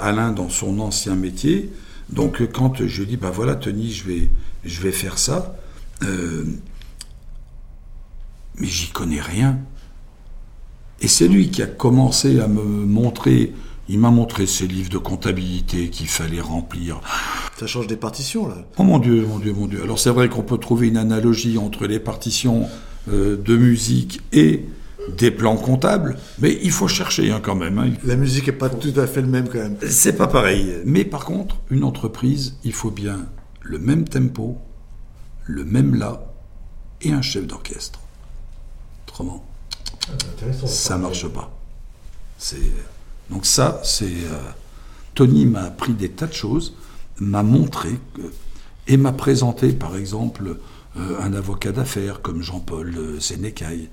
Alain dans son ancien métier. Donc quand je dis, bah voilà Tony, je vais, je vais faire ça, mais j'y connais rien. Et c'est lui qui a commencé à me montrer, il m'a montré ses livres de comptabilité qu'il fallait remplir. Ça change des partitions, là. Oh mon Dieu, mon Dieu, mon Dieu. Alors c'est vrai qu'on peut trouver une analogie entre les partitions euh, de musique et des plans comptables, mais il faut chercher hein, quand même. hein. La musique n'est pas tout à fait le même, quand même. C'est pas pareil. Mais par contre, une entreprise, il faut bien le même tempo, le même la et un chef d'orchestre. Autrement, ça marche pas. Donc ça, c'est euh, Tony m'a appris des tas de choses, m'a montré et m'a présenté, par exemple, euh, un avocat d'affaires comme Jean-Paul euh, Sénécaille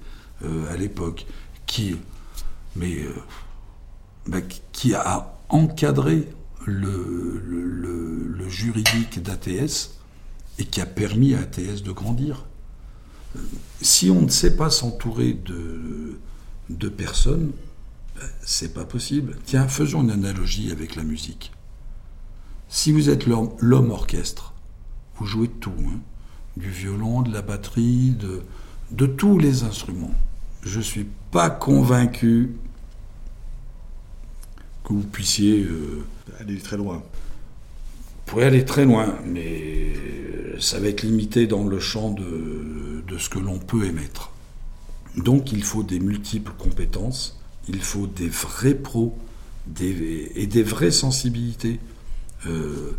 à l'époque, qui, mais bah, qui a encadré le juridique d'ATS et qui a permis à ATS de grandir. Si on ne sait pas s'entourer de, personnes, ben, c'est pas possible. Tiens, faisons une analogie avec la musique. Si vous êtes l'homme orchestre, vous jouez tout, hein. du violon, de la batterie, de, tous les instruments. Je suis pas convaincu que vous puissiez euh, Aller très loin. Pourrez aller très loin, mais ça va être limité dans le champ de, de ce que l'on peut émettre. Donc il faut des multiples compétences, il faut des vrais pros et des vraies sensibilités. Euh,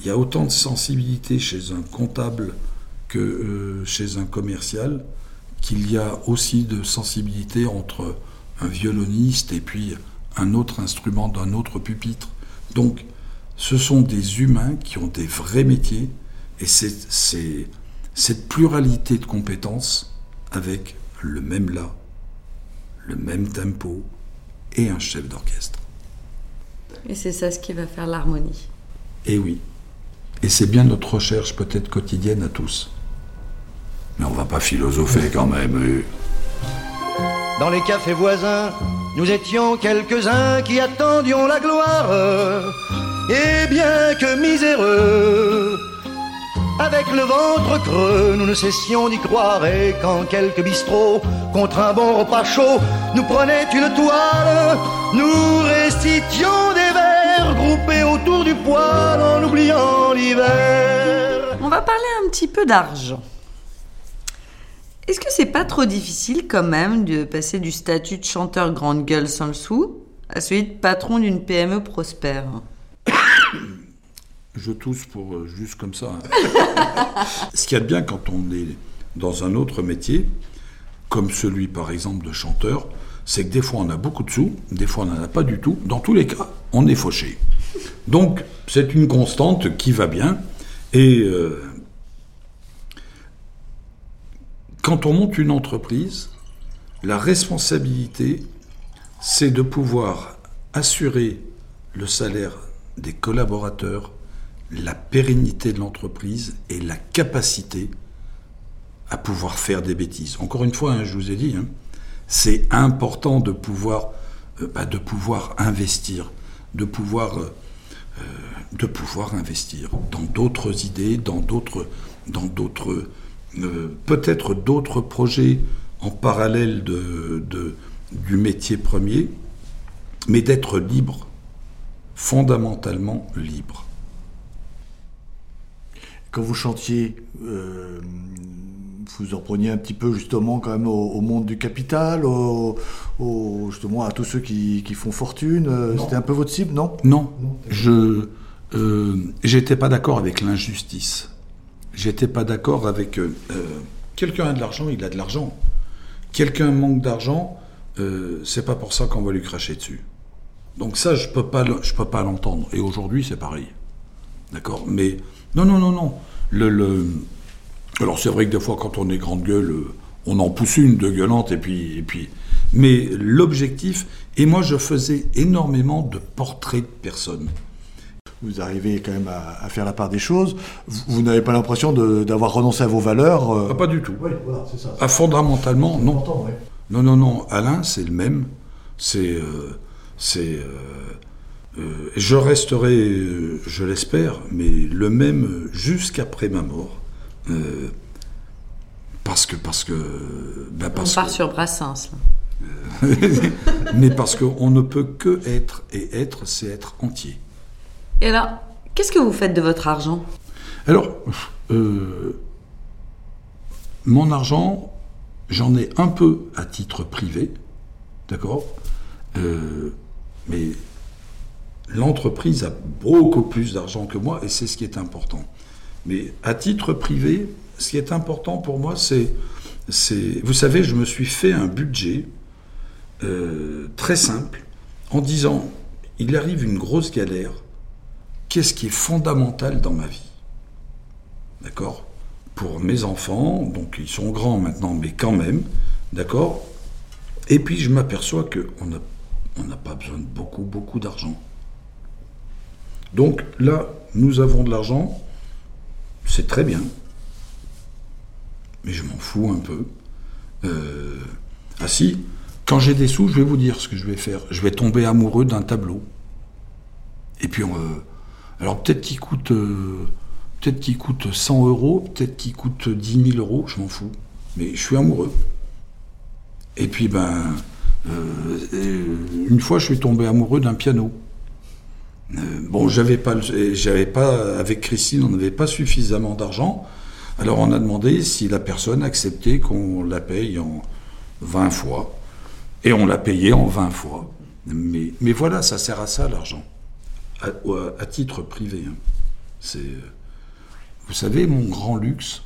il y a autant de sensibilité chez un comptable que euh, chez un commercial qu'il y a aussi de sensibilité entre un violoniste et puis un autre instrument d'un autre pupitre. Donc, ce sont des humains qui ont des vrais métiers et c'est cette pluralité de compétences avec le même la, le même tempo et un chef d'orchestre. Et c'est ça ce qui va faire l'harmonie. Et oui. Et c'est bien notre recherche peut-être quotidienne à tous. Mais on va pas philosopher quand même. Dans les cafés voisins, nous étions quelques-uns qui attendions la gloire. Et bien que miséreux, avec le ventre creux, nous ne cessions d'y croire. Et quand quelques bistrots, contre un bon repas chaud, nous prenaient une toile, nous récitions des vers groupés autour du poêle en oubliant l'hiver. On va parler un petit peu d'argent. Est-ce que c'est pas trop difficile quand même de passer du statut de chanteur grande gueule sans le sou à celui de patron d'une PME prospère? Je tousse pour euh, juste comme ça. hein. [laughs] Ce qu'il y a de bien quand on est dans un autre métier, comme celui par exemple de chanteur, c'est que des fois on a beaucoup de sous, des fois on n'en a pas du tout. Dans tous les cas, on est fauché. Donc c'est une constante qui va bien. Et euh, quand on monte une entreprise, la responsabilité, c'est de pouvoir assurer le salaire des collaborateurs, la pérennité de l'entreprise et la capacité à pouvoir faire des bêtises. Encore une fois, hein, je vous ai dit, hein, c'est important de pouvoir, euh, bah, investir, de pouvoir, euh, euh, de pouvoir investir dans d'autres idées, dans d'autres, peut-être d'autres projets en parallèle du métier premier, mais d'être libre, fondamentalement libre. Quand vous chantiez, euh, vous en preniez un petit peu justement quand même au, au monde du capital, au, au- justement à tous ceux qui, qui font fortune. euh, C'était un peu votre cible, non? Non, je euh, j'étais pas d'accord avec l'injustice. J'étais pas d'accord avec euh, quelqu'un a de l'argent, il a de l'argent. Quelqu'un manque d'argent, c'est pas pour ça qu'on va lui cracher dessus. Donc ça, je peux pas, je peux pas l'entendre. Et aujourd'hui, c'est pareil. D'accord? Mais non, non, non, non. Le, le- Alors c'est vrai que des fois, quand on est grande gueule, euh, on en pousse une de gueulante et puis, et puis. Mais l'objectif, et moi, je faisais énormément de portraits de personnes. Vous arrivez quand même à, à faire la part des choses. Vous, vous n'avez pas l'impression d'avoir renoncé à vos valeurs euh Ah, pas du tout. Oui, voilà, c'est ça. Ah, fondamentalement, non. Ouais. Non, non, non. Alain, c'est le même. C'est. euh, c'est. euh, euh, je resterai, euh, je l'espère, mais le même jusqu'après ma mort. Euh, parce que. Parce que. ben On part que- sur Brassens. là. [laughs] mais parce qu'on ne peut que être. Et être, c'est être entier. Et alors, qu'est-ce que vous faites de votre argent? Alors, mon argent, j'en ai un peu à titre privé, d'accord? Mais l'entreprise a beaucoup plus d'argent que moi et c'est ce qui est important. Mais à titre privé, ce qui est important pour moi, c'est, vous savez, je me suis fait un budget euh, très simple en disant, il arrive une grosse galère, qu'est-ce qui est fondamental dans ma vie? D'accord? Pour mes enfants, donc ils sont grands maintenant, mais quand même, d'accord? Et puis je m'aperçois qu'on on n'a pas besoin de beaucoup, beaucoup d'argent. Donc là, nous avons de l'argent, c'est très bien, mais je m'en fous un peu. Euh, ah si, quand j'ai des sous, je vais vous dire ce que je vais faire. Je vais tomber amoureux d'un tableau. Et puis, on, euh, alors peut-être qu'il coûte, euh, peut-être qu'il coûte 100 euros, peut-être qu'il coûte 10 000 euros, je m'en fous. Mais je suis amoureux. Et puis, ben, une fois, je suis tombé amoureux d'un piano. Bon, j'avais pas, j'avais pas, avec Christine, on n'avait pas suffisamment d'argent. Alors on a demandé si la personne acceptait qu'on la paye en 20 fois. Et on l'a payé en 20 fois. Mais, mais voilà, ça sert à ça l'argent. À, à titre privé. hein. C'est, euh, vous savez, mon grand luxe,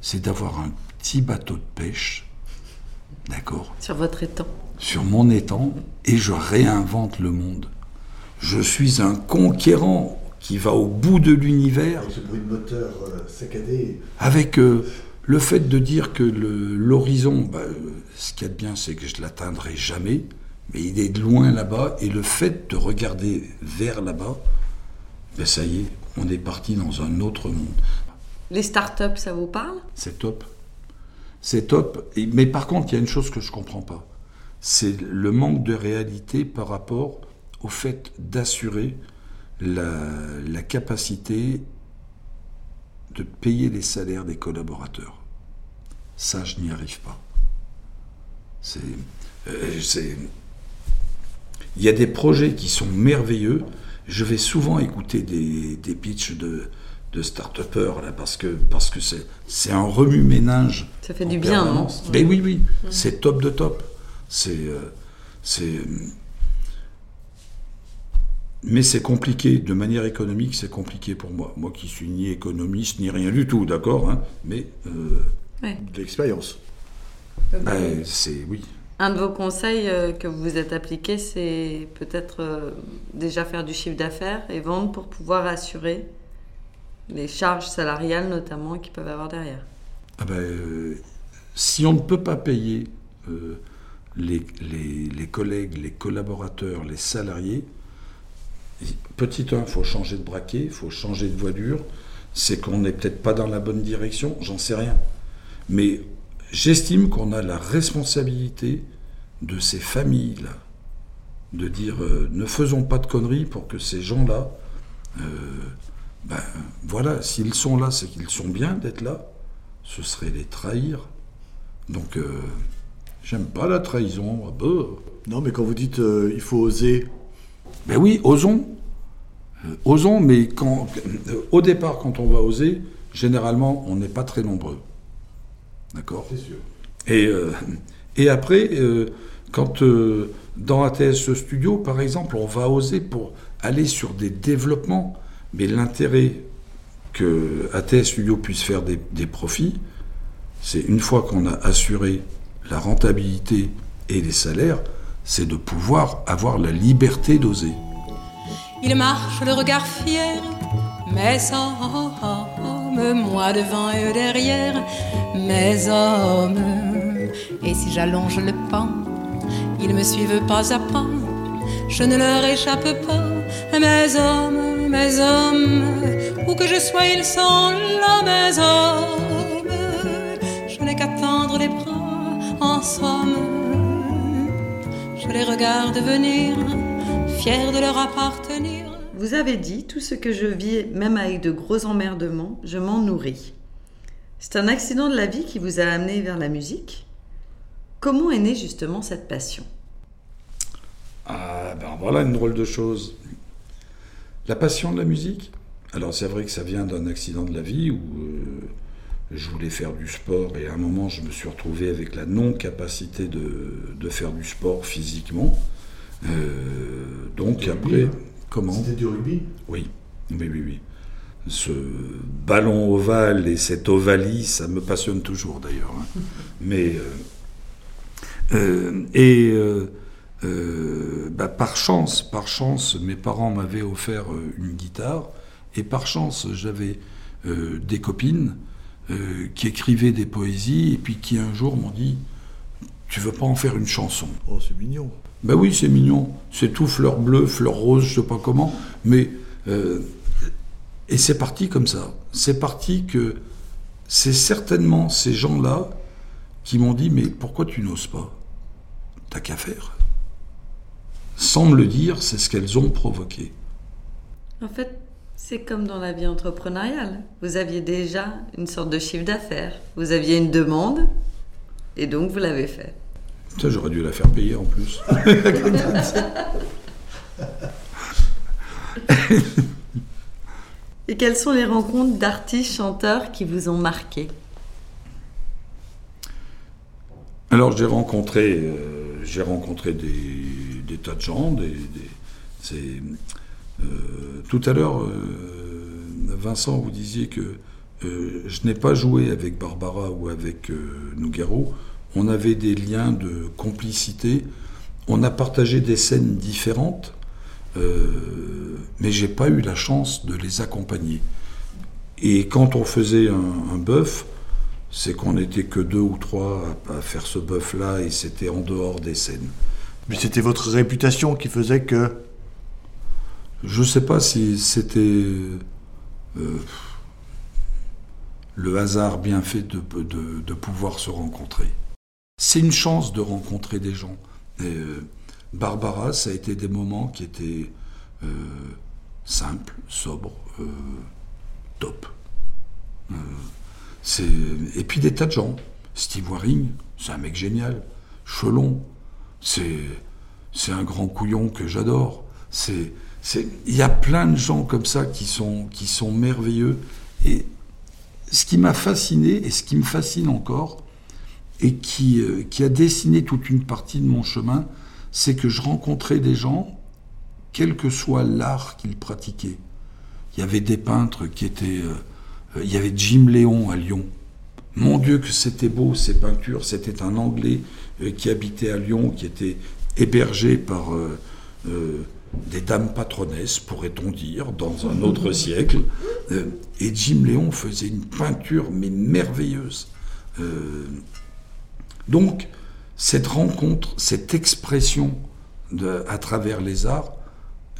c'est d'avoir un petit bateau de pêche, d'accord, Sur votre étang. sur mon étang, et je réinvente le monde. Je suis un conquérant qui va au bout de l'univers Avec ce bruit de moteur euh, saccadé. avec euh, le fait de dire que l'horizon, bah, euh, ce qu'il y a de bien, c'est que je ne l'atteindrai jamais, mais il est de loin là-bas, et le fait de regarder vers là-bas, ben ça y est, on est parti dans un autre monde. Les startups, ça vous parle? C'est top. C'est top. Et- mais par contre, il y a une chose que je ne comprends pas. C'est le manque de réalité par rapport au fait d'assurer la, la capacité de payer les salaires des collaborateurs. Ça, je n'y arrive pas. C'est, euh, c'est- il y a des projets qui sont merveilleux. Je vais souvent écouter des, des pitchs de, de start-upers, là, parce que parce que c'est, c'est un remue-ménage. Ça fait du bien, permanence. non Ben oui, oui, c'est top de top. C'est, euh, c'est, mais c'est compliqué, de manière économique, c'est compliqué pour moi. Moi qui suis ni économiste, ni rien du tout, d'accord hein, Mais euh, De l'expérience. ben, c'est, oui. Un de vos conseils euh, que vous vous êtes appliqué, c'est peut-être euh, déjà faire du chiffre d'affaires et vendre pour pouvoir assurer les charges salariales notamment qu'ils peuvent avoir derrière. Ah ben, euh, si on ne peut pas payer euh, les, les- les collègues, les collaborateurs, les salariés, petit 1, il faut changer de braquet, il faut changer de voiture, c'est qu'on n'est peut-être pas dans la bonne direction, j'en sais rien. Mais j'estime qu'on a la responsabilité de ces familles-là, de dire euh, ne faisons pas de conneries pour que ces gens-là, euh, ben voilà, s'ils sont là, c'est qu'ils sont bien d'être là, ce serait les trahir. Donc, euh, j'aime pas la trahison. Ah. Non, mais quand vous dites il faut oser, Ben oui, osons. Euh, osons, mais quand, euh, au départ, quand on va oser, généralement, on n'est pas très nombreux. D'accord? C'est sûr. Et, euh, et après, quand dans ATS Studio, par exemple, on va oser pour aller sur des développements, mais l'intérêt que ATS Studio puisse faire des, des profits, c'est une fois qu'on a assuré la rentabilité et les salaires, c'est de pouvoir avoir la liberté d'oser. Il marche le regard fier, mes hommes, moi devant et derrière, mes hommes. Et si j'allonge le pas, ils me suivent pas à pas, je ne leur échappe pas, mes hommes, mes hommes, où que je sois, ils sont là, mes hommes. Je n'ai qu'à tendre les bras, en somme, les regarde venir, fiers de leur appartenir. Vous avez dit tout ce que je vis, même avec de gros emmerdements, je m'en nourris. C'est un accident de la vie qui vous a amené vers la musique. Comment est née justement cette passion? Ah ben voilà une drôle de chose. La passion de la musique? Alors c'est vrai que ça vient d'un accident de la vie où euh, je voulais faire du sport et à un moment je me suis retrouvé avec la non-capacité de, de faire du sport physiquement. Euh, donc Du après, rugby, hein comment C'était du rugby? Oui, oui, oui, oui. Ce ballon ovale et cette ovalie, ça me passionne toujours d'ailleurs. hein. [laughs] Mais euh, euh, et bah, par chance, par chance, mes parents m'avaient offert une guitare et par chance, j'avais des copines euh, qui écrivaient des poésies et puis qui un jour m'ont dit "Tu veux pas en faire une chanson? Oh, c'est mignon. ben oui, c'est mignon. C'est tout fleur bleue, fleur rose, je sais pas comment. Mais. euh, et c'est parti comme ça. C'est parti que c'est certainement ces gens-là qui m'ont dit Mais pourquoi tu n'oses pas? T'as qu'à faire. Sans me le dire, c'est ce qu'elles ont provoqué. En fait, c'est comme dans la vie entrepreneuriale. Vous aviez déjà une sorte de chiffre d'affaires. Vous aviez une demande et donc vous l'avez fait. Ça, j'aurais dû la faire payer en plus. [laughs] Et quelles sont les rencontres d'artistes, chanteurs qui vous ont marqué? Alors j'ai rencontré, euh, j'ai rencontré des, des tas de gens. Des, des- c'est, tout à l'heure, euh, Vincent, vous disiez que euh, je n'ai pas joué avec Barbara ou avec euh, Nougaro. On avait des liens de complicité. On a partagé des scènes différentes, euh, mais j'ai pas eu la chance de les accompagner. Et quand on faisait un, un bœuf, c'est qu'on n'était que deux ou trois à, à faire ce bœuf-là et c'était en dehors des scènes. Mais c'était votre réputation qui faisait que. Je ne sais pas si c'était euh, le hasard bien fait de, pouvoir se rencontrer. C'est une chance de rencontrer des gens. Euh, Barbara, ça a été des moments qui étaient euh, simples, sobres, top. Et puis des tas de gens. Steve Waring, c'est un mec génial. Chelon, c'est un grand couillon que j'adore. Il y a plein de gens comme ça qui sont qui sont merveilleux. Et ce qui m'a fasciné et ce qui me fascine encore et qui euh, qui a dessiné toute une partie de mon chemin, c'est que je rencontrais des gens, quel que soit l'art qu'ils pratiquaient. Il y avait des peintres qui étaient euh, euh, il y avait Jim Léon à Lyon. Mon Dieu, que c'était beau ces peintures. C'était un Anglais qui habitait à Lyon, qui était hébergé par des dames patronesses, pourrait-on dire, dans un autre siècle. Euh, et Jim Léon faisait une peinture, mais merveilleuse. Euh, donc, cette rencontre, cette expression à travers les arts,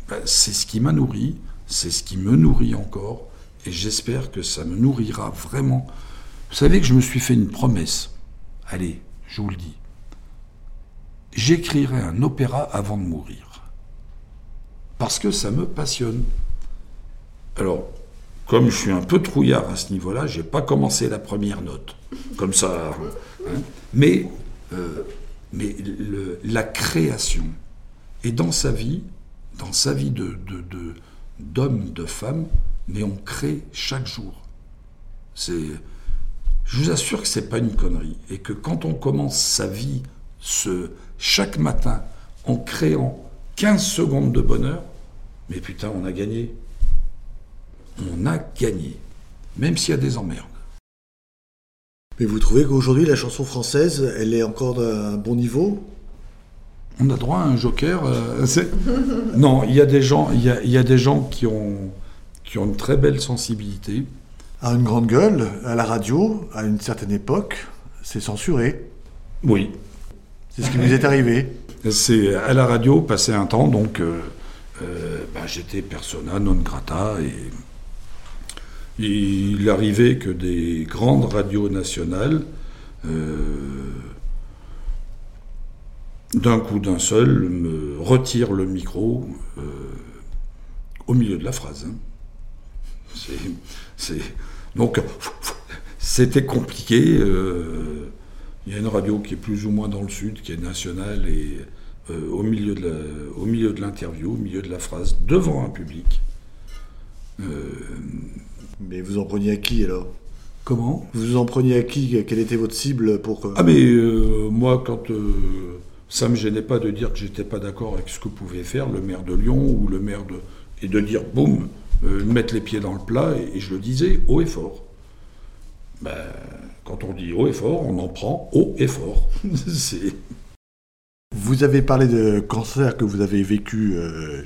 ben, c'est ce qui m'a nourri, c'est ce qui me nourrit encore, et j'espère que ça me nourrira vraiment. Vous savez que je me suis fait une promesse. Allez, je vous le dis. J'écrirai un opéra avant de mourir. Parce que ça me passionne. Alors, comme je suis un peu trouillard à ce niveau-là, j'ai pas commencé la première note. Comme ça. hein. Mais, euh, mais la création. Et dans sa vie, dans sa vie de, de, de- d'homme, de femme, mais on crée chaque jour. Je vous assure que c'est pas une connerie. Et que quand on commence sa vie ce, chaque matin en créant 15 secondes de bonheur, mais putain, on a gagné. On a gagné. Même s'il y a des emmerdes. Mais vous trouvez qu'aujourd'hui, la chanson française, elle est encore d'un bon niveau? On a droit à un joker. euh, [laughs] non, il y a des gens, il y a, il y a des gens qui ont, qui ont une très belle sensibilité. À une grande gueule, à la radio, à une certaine époque, c'est censuré. Oui. C'est ce qui vous est arrivé. [laughs] C'est à la radio, passé un temps, donc euh, bah, j'étais persona non grata et il arrivait que des grandes radios nationales, euh, d'un coup d'un seul, me retirent le micro euh, au milieu de la phrase. hein. Donc c'était compliqué. euh, il y a une radio qui est plus ou moins dans le sud, qui est nationale, et euh, au milieu de au l'interview, au milieu de la phrase, devant un public. Euh, Mais vous en preniez à qui alors? Comment? Vous vous en preniez à qui? Quelle était votre cible pour. Ah mais euh, moi, quand ça me gênait pas de dire que j'étais pas d'accord avec ce que pouvait faire le maire de Lyon ou le maire de et de dire boum, euh, mettre les pieds dans le plat et, et je le disais haut et fort. Ben, quand on dit haut et fort, on en prend haut et fort. [laughs] C'est Vous avez parlé de cancer que vous avez vécu euh, euh,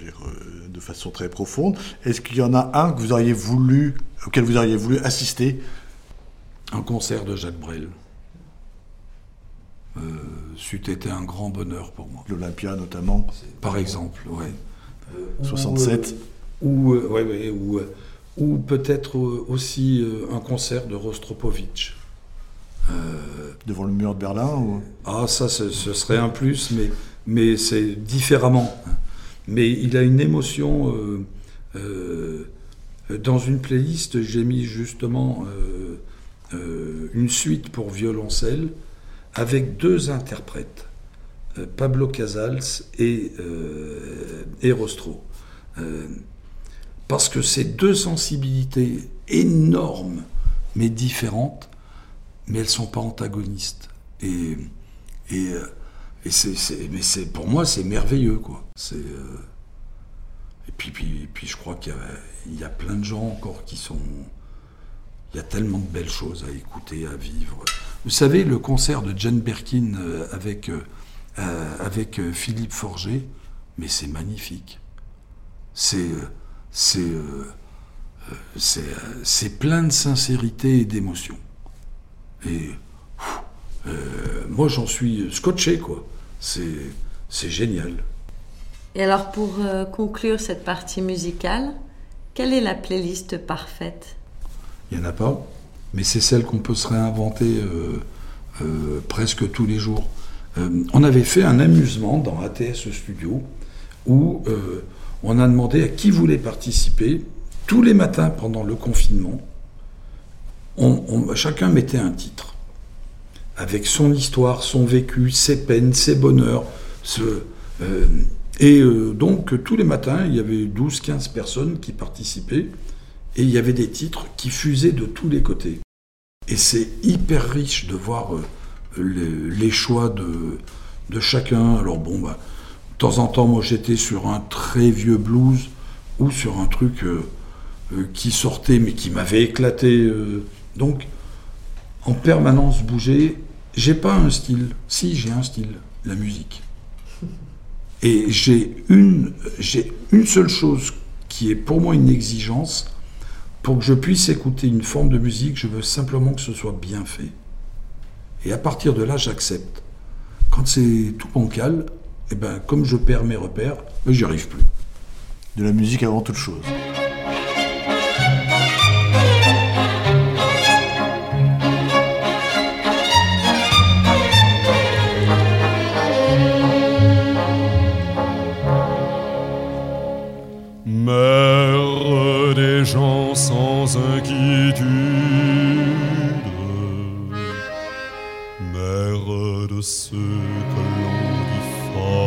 de façon très profonde. Est-ce qu'il y en a un que vous auriez voulu, auquel vous auriez voulu assister? Un concert de Jacques Brel. Euh, c'eût été un grand bonheur pour moi. L'Olympia notamment, Par exemple, ouais. Euh, ou, 67. euh, Ou, euh, ouais, ouais, ou, euh, ou peut-être aussi euh, un concert de Rostropovitch. Euh, devant le mur de Berlin ah, ça, ce, serait un plus, mais, c'est différemment. Mais il a une émotion. euh, euh, dans une playlist, j'ai mis justement une suite pour violoncelle avec deux interprètes, Pablo Casals et, Rostro. Parce que c'est deux sensibilités énormes, mais différentes, mais elles sont pas antagonistes. Et, et, euh, et mais pour moi, c'est merveilleux, quoi. Euh, et puis, puis, puis je crois qu'il y y a plein de gens encore qui sont... Il y a tellement de belles choses à écouter, à vivre. Vous savez, le concert de Jane Birkin euh, avec, avec Philippe Forger, mais c'est magnifique. C'est, c'est, c'est plein de sincérité et d'émotion. Et pff, euh, moi, j'en suis scotché, quoi. C'est, génial. Et alors pour euh, conclure cette partie musicale, quelle est la playlist parfaite? Il n'y en a pas, mais c'est celle qu'on peut se réinventer euh, presque tous les jours. On avait fait un amusement dans ATS Studio où on a demandé à qui voulait participer tous les matins pendant le confinement. Chacun mettait un titre avec son histoire, son vécu, ses peines, ses bonheurs. euh, et euh, donc tous les matins, il y avait 12-15 personnes qui participaient et il y avait des titres qui fusaient de tous les côtés. Et c'est hyper riche de voir euh, le- les choix de, chacun. Alors bon, bah, de temps en temps, moi j'étais sur un très vieux blues ou sur un truc qui sortait mais qui m'avait éclaté. Donc, en permanence bouger. J'ai pas un style. Si, j'ai un style, la musique. Et j'ai une, j'ai une seule chose qui est pour moi une exigence. Pour que je puisse écouter une forme de musique, je veux simplement que ce soit bien fait. Et à partir de là, j'accepte. Quand c'est tout bancal, eh ben, comme je perds mes repères, ben, j'y arrive plus. De la musique avant toute chose. Mère des gens sans inquiétude, mère de ceux que l'on diffame,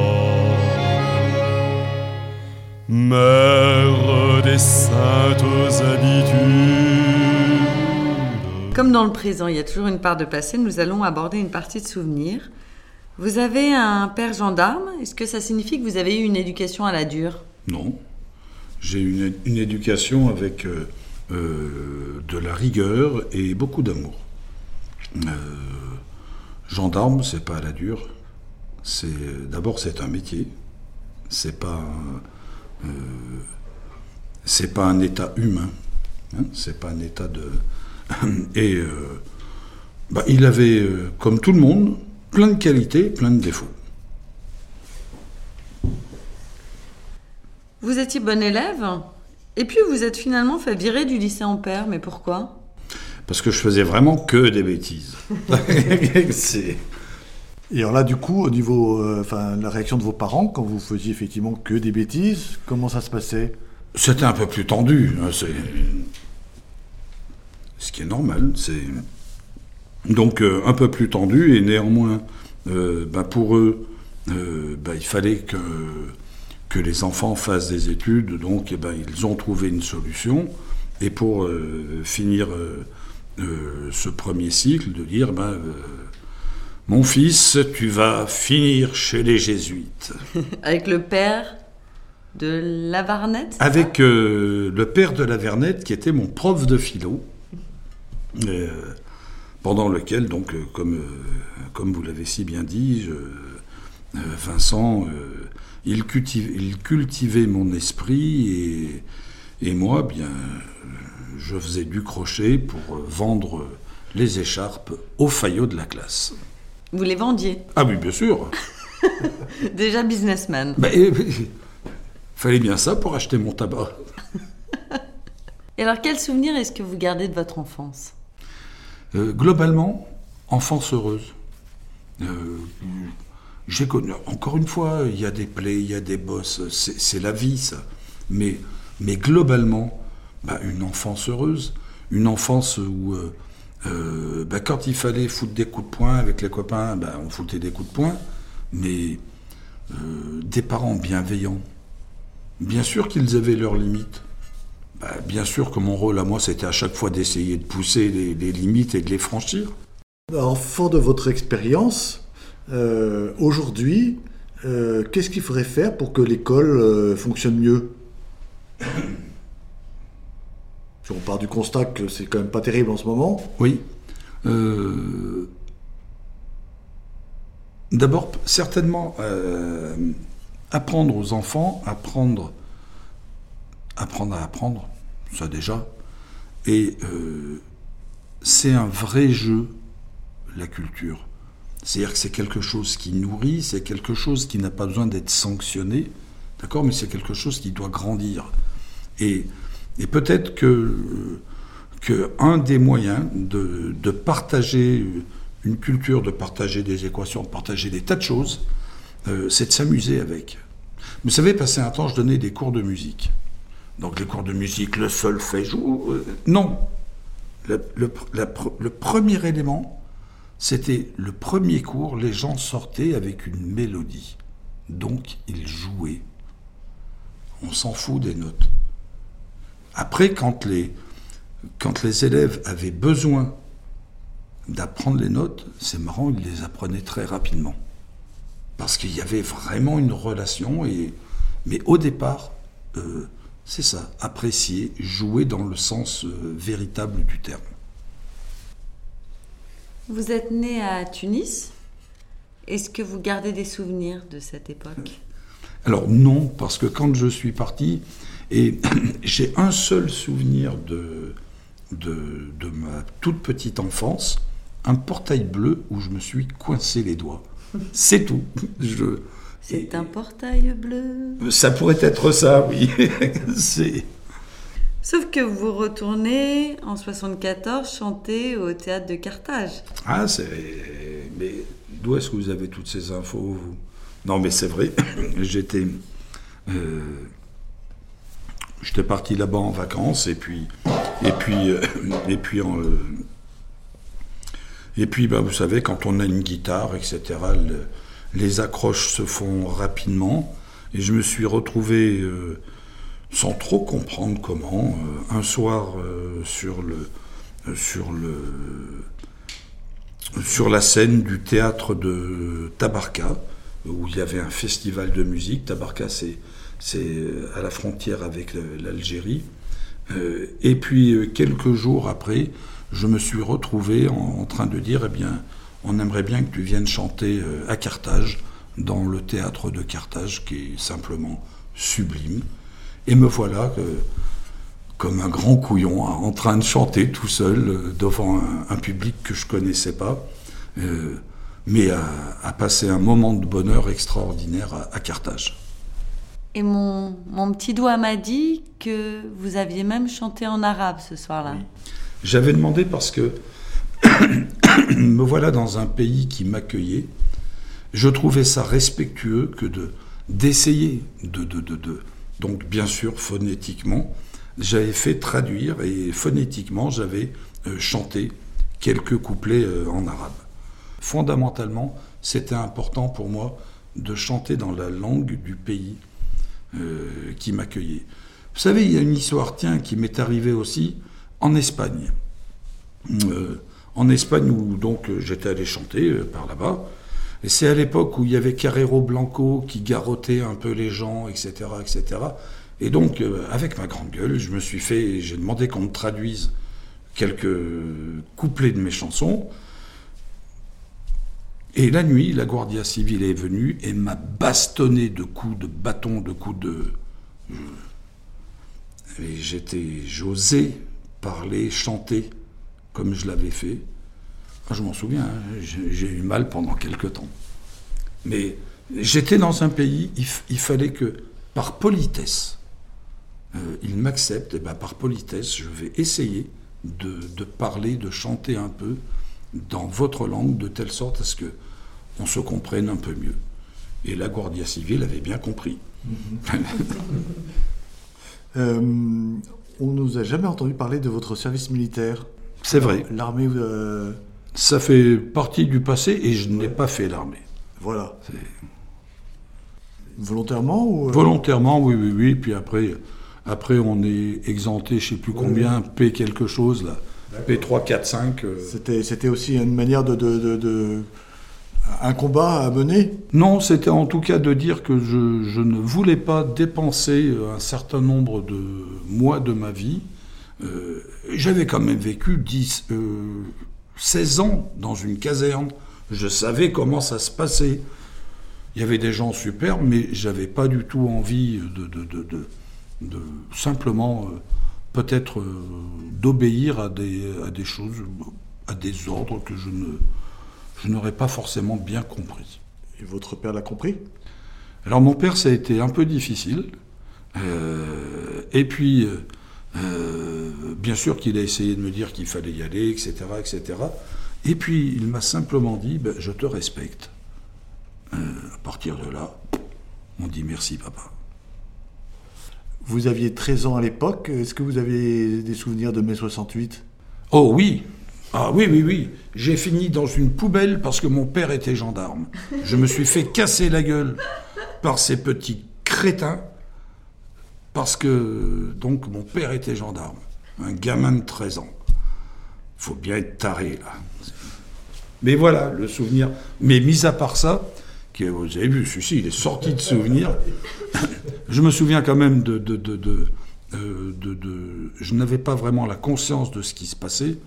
mère des saintes habitudes. Comme dans le présent, il y a toujours une part de passé, nous allons aborder une partie de souvenirs. Vous avez un père gendarme, est-ce que ça signifie que vous avez eu une éducation à la dure? Non. J'ai une, éducation avec euh, euh, de la rigueur et beaucoup d'amour. Euh, gendarme, c'est pas à la dure. C'est d'abord c'est un métier. C'est pas c'est pas un état humain. hein, c'est pas un état de [clears throat] et bah, il avait comme tout le monde plein de qualités, plein de défauts. Vous étiez bon élève et puis vous êtes finalement fait virer du lycée Ampère, mais pourquoi? Parce que je faisais vraiment que des bêtises. [laughs] C'est- Et alors là, du coup, au niveau, euh, enfin, la réaction de vos parents quand vous faisiez effectivement que des bêtises, comment ça se passait? C'était un peu plus tendu. hein, c'est ce qui est normal. C'est donc euh, un peu plus tendu et néanmoins, euh, ben, pour eux, euh, ben, il fallait que que les enfants fassent des études. Donc, eh ben, ils ont trouvé une solution. Et pour euh, finir euh, euh, ce premier cycle, de dire, ben, mon fils, tu vas finir chez les jésuites. [laughs] Avec le père de Lavarnette Avec le père de la Vernette, qui était mon prof de philo, pendant lequel, donc, comme, comme vous l'avez si bien dit, je- Vincent, il, cultive- il cultivait mon esprit et, et moi, bien, je faisais du crochet pour euh, vendre les écharpes aux faillots de la classe. Vous les vendiez? Ah oui, bien sûr. [laughs] Déjà businessman. Ben, euh, fallait bien ça pour acheter mon tabac. Et alors quel souvenir est-ce que vous gardez de votre enfance? Euh, globalement, enfance heureuse. Euh, j'ai connu, encore une fois, il y a des plaies, il y a des bosses, c'est la vie ça. Mais, mais globalement, bah, une enfance heureuse, une enfance où, euh, euh, bah, quand il fallait foutre des coups de poing avec les copains, bah, on foutait des coups de poing, mais euh, des parents bienveillants. Bien sûr qu'ils avaient leurs limites, bien sûr que mon rôle à moi, c'était à chaque fois d'essayer de pousser les, limites et de les franchir. Fort de votre expérience, euh, aujourd'hui, euh, qu'est-ce qu'il faudrait faire pour que l'école euh, fonctionne mieux? [clears throat] On part du constat que c'est quand même pas terrible en ce moment. Oui. D'abord, certainement, apprendre aux enfants, apprendre, apprendre à apprendre, ça déjà. Et c'est un vrai jeu, la culture. C'est-à-dire que c'est quelque chose qui nourrit, c'est quelque chose qui n'a pas besoin d'être sanctionné, d'accord Mais c'est quelque chose qui doit grandir. Et, et peut-être que, que un des moyens de, de partager une culture, de partager des équations, de partager des tas de choses, euh, c'est de s'amuser avec. Vous savez, passé un temps, je donnais des cours de musique. Donc les cours de musique, le solfège, euh, non. Le, le, le premier élément, c'était le premier cours, les gens sortaient avec une mélodie. Donc ils jouaient. On s'en fout des notes. Après, quand les, élèves avaient besoin d'apprendre les notes, c'est marrant, ils les apprenaient très rapidement. Parce qu'il y avait vraiment une relation, mais au départ, euh, c'est ça, apprécier, jouer dans le sens euh, véritable du terme. Vous êtes né à Tunis. Est-ce que vous gardez des souvenirs de cette époque? Alors non, parce que quand je suis parti, et [clears throat] j'ai un seul souvenir de, de, de, ma toute petite enfance, un portail bleu où je me suis coincé les doigts. C'est tout. Je... C'est un portail bleu. Ça pourrait être ça, oui. [laughs] C'est... Sauf que vous retournez en 74 chanter au théâtre de Carthage. Ah, c'est. Mais d'où est-ce que vous avez toutes ces infos, Non, mais c'est vrai. [coughs] J'étais. Euh... J'étais parti là-bas en vacances et puis. Et puis. Euh... Et puis. Euh... Et puis, bah, vous savez, quand on a une guitare, etc., le, les accroches se font rapidement. Et je me suis retrouvé, sans trop comprendre comment, euh, un soir euh, le, sur la scène du théâtre de Tabarka, où il y avait un festival de musique. Tabarka, c'est, c'est à la frontière avec l'Algérie. et puis, quelques jours après, je me suis retrouvé en, en, train de dire, eh bien, on aimerait bien que tu viennes chanter à Carthage, dans le théâtre de Carthage, qui est simplement sublime. Et me voilà, comme un grand couillon, en train de chanter tout seul euh, devant un, un, public que je connaissais pas, euh, mais à, à, passer un moment de bonheur extraordinaire à, à Carthage. Et mon, mon petit doigt m'a dit que vous aviez même chanté en arabe ce soir-là. Oui. J'avais demandé parce que [coughs] me voilà dans un pays qui m'accueillait. Je trouvais ça respectueux que de d'essayer de, de, de, de, donc bien sûr phonétiquement, j'avais fait traduire et phonétiquement j'avais euh, chanté quelques couplets euh, en arabe. Fondamentalement, c'était important pour moi de chanter dans la langue du pays euh, qui m'accueillait. Vous savez, il y a une histoire, tiens, qui m'est arrivée aussi en Espagne. En Espagne où donc j'étais allé chanter par là-bas. Et c'est à l'époque où il y avait Carrero Blanco qui garrottait un peu les gens, etc., etc. Et donc, euh, avec ma grande gueule, je me suis fait, j'ai demandé qu'on me traduise quelques couplets de mes chansons. Et la nuit, la Guardia civile est venue et m'a bastonné de coups de bâton, de coups de. Et j'étais, j'osais parler, chanter comme je l'avais fait. Je m'en souviens, hein, j'ai eu mal pendant quelque temps. Mais j'étais dans un pays, il, il, fallait que, par politesse, euh, il m'accepte, et ben par politesse, je vais essayer de, de, parler, de chanter un peu dans votre langue, de telle sorte à ce que on se comprenne un peu mieux. Et la Guardia civile avait bien compris. [laughs] euh, on nous a jamais entendu parler de votre service militaire. C'est vrai. L'armée. Euh... Ça fait partie du passé et je n'ai pas fait l'armée. Voilà. Volontairement ou Volontairement, oui, oui, oui. Puis après, Après, on est exempté, je sais plus combien, P quelque chose, là. P3, 4, 5. euh. C'était, c'était aussi une manière de, de- de- de- un combat à mener? Non, c'était en tout cas de dire que je, je ne voulais pas dépenser euh, un certain nombre de mois de ma vie. Euh, J'avais quand même vécu 10, euh, 16 ans dans une caserne. Je savais comment ça se passait. Il y avait des gens superbes, mais j'avais pas du tout envie de, de, de, de- de simplement euh, peut-être euh, d'obéir à des, à des choses, à des ordres que je ne je n'aurais pas forcément bien compris. Et votre père l'a compris? Alors mon père, ça a été un peu difficile. Euh, et puis, euh, bien sûr qu'il a essayé de me dire qu'il fallait y aller, etc., etc. Et puis, il m'a simplement dit, Ben, je te respecte. Euh, à partir de là, on dit merci, papa. Vous aviez 13 ans à l'époque. Est-ce que vous avez des souvenirs de mai 68 Oh oui Ah oui, oui, oui. J'ai fini dans une poubelle parce que mon père était gendarme. Je me suis fait casser la gueule par ces petits crétins parce que, donc, mon père était gendarme. Un gamin de 13 ans. faut bien être taré, là. Mais voilà, le souvenir. Mais mis à part ça, vous avez vu, celui-ci, il est sorti de souvenir. [laughs] je me souviens quand même de. de, euh, de- de- je n'avais pas vraiment la conscience de ce qui se passait,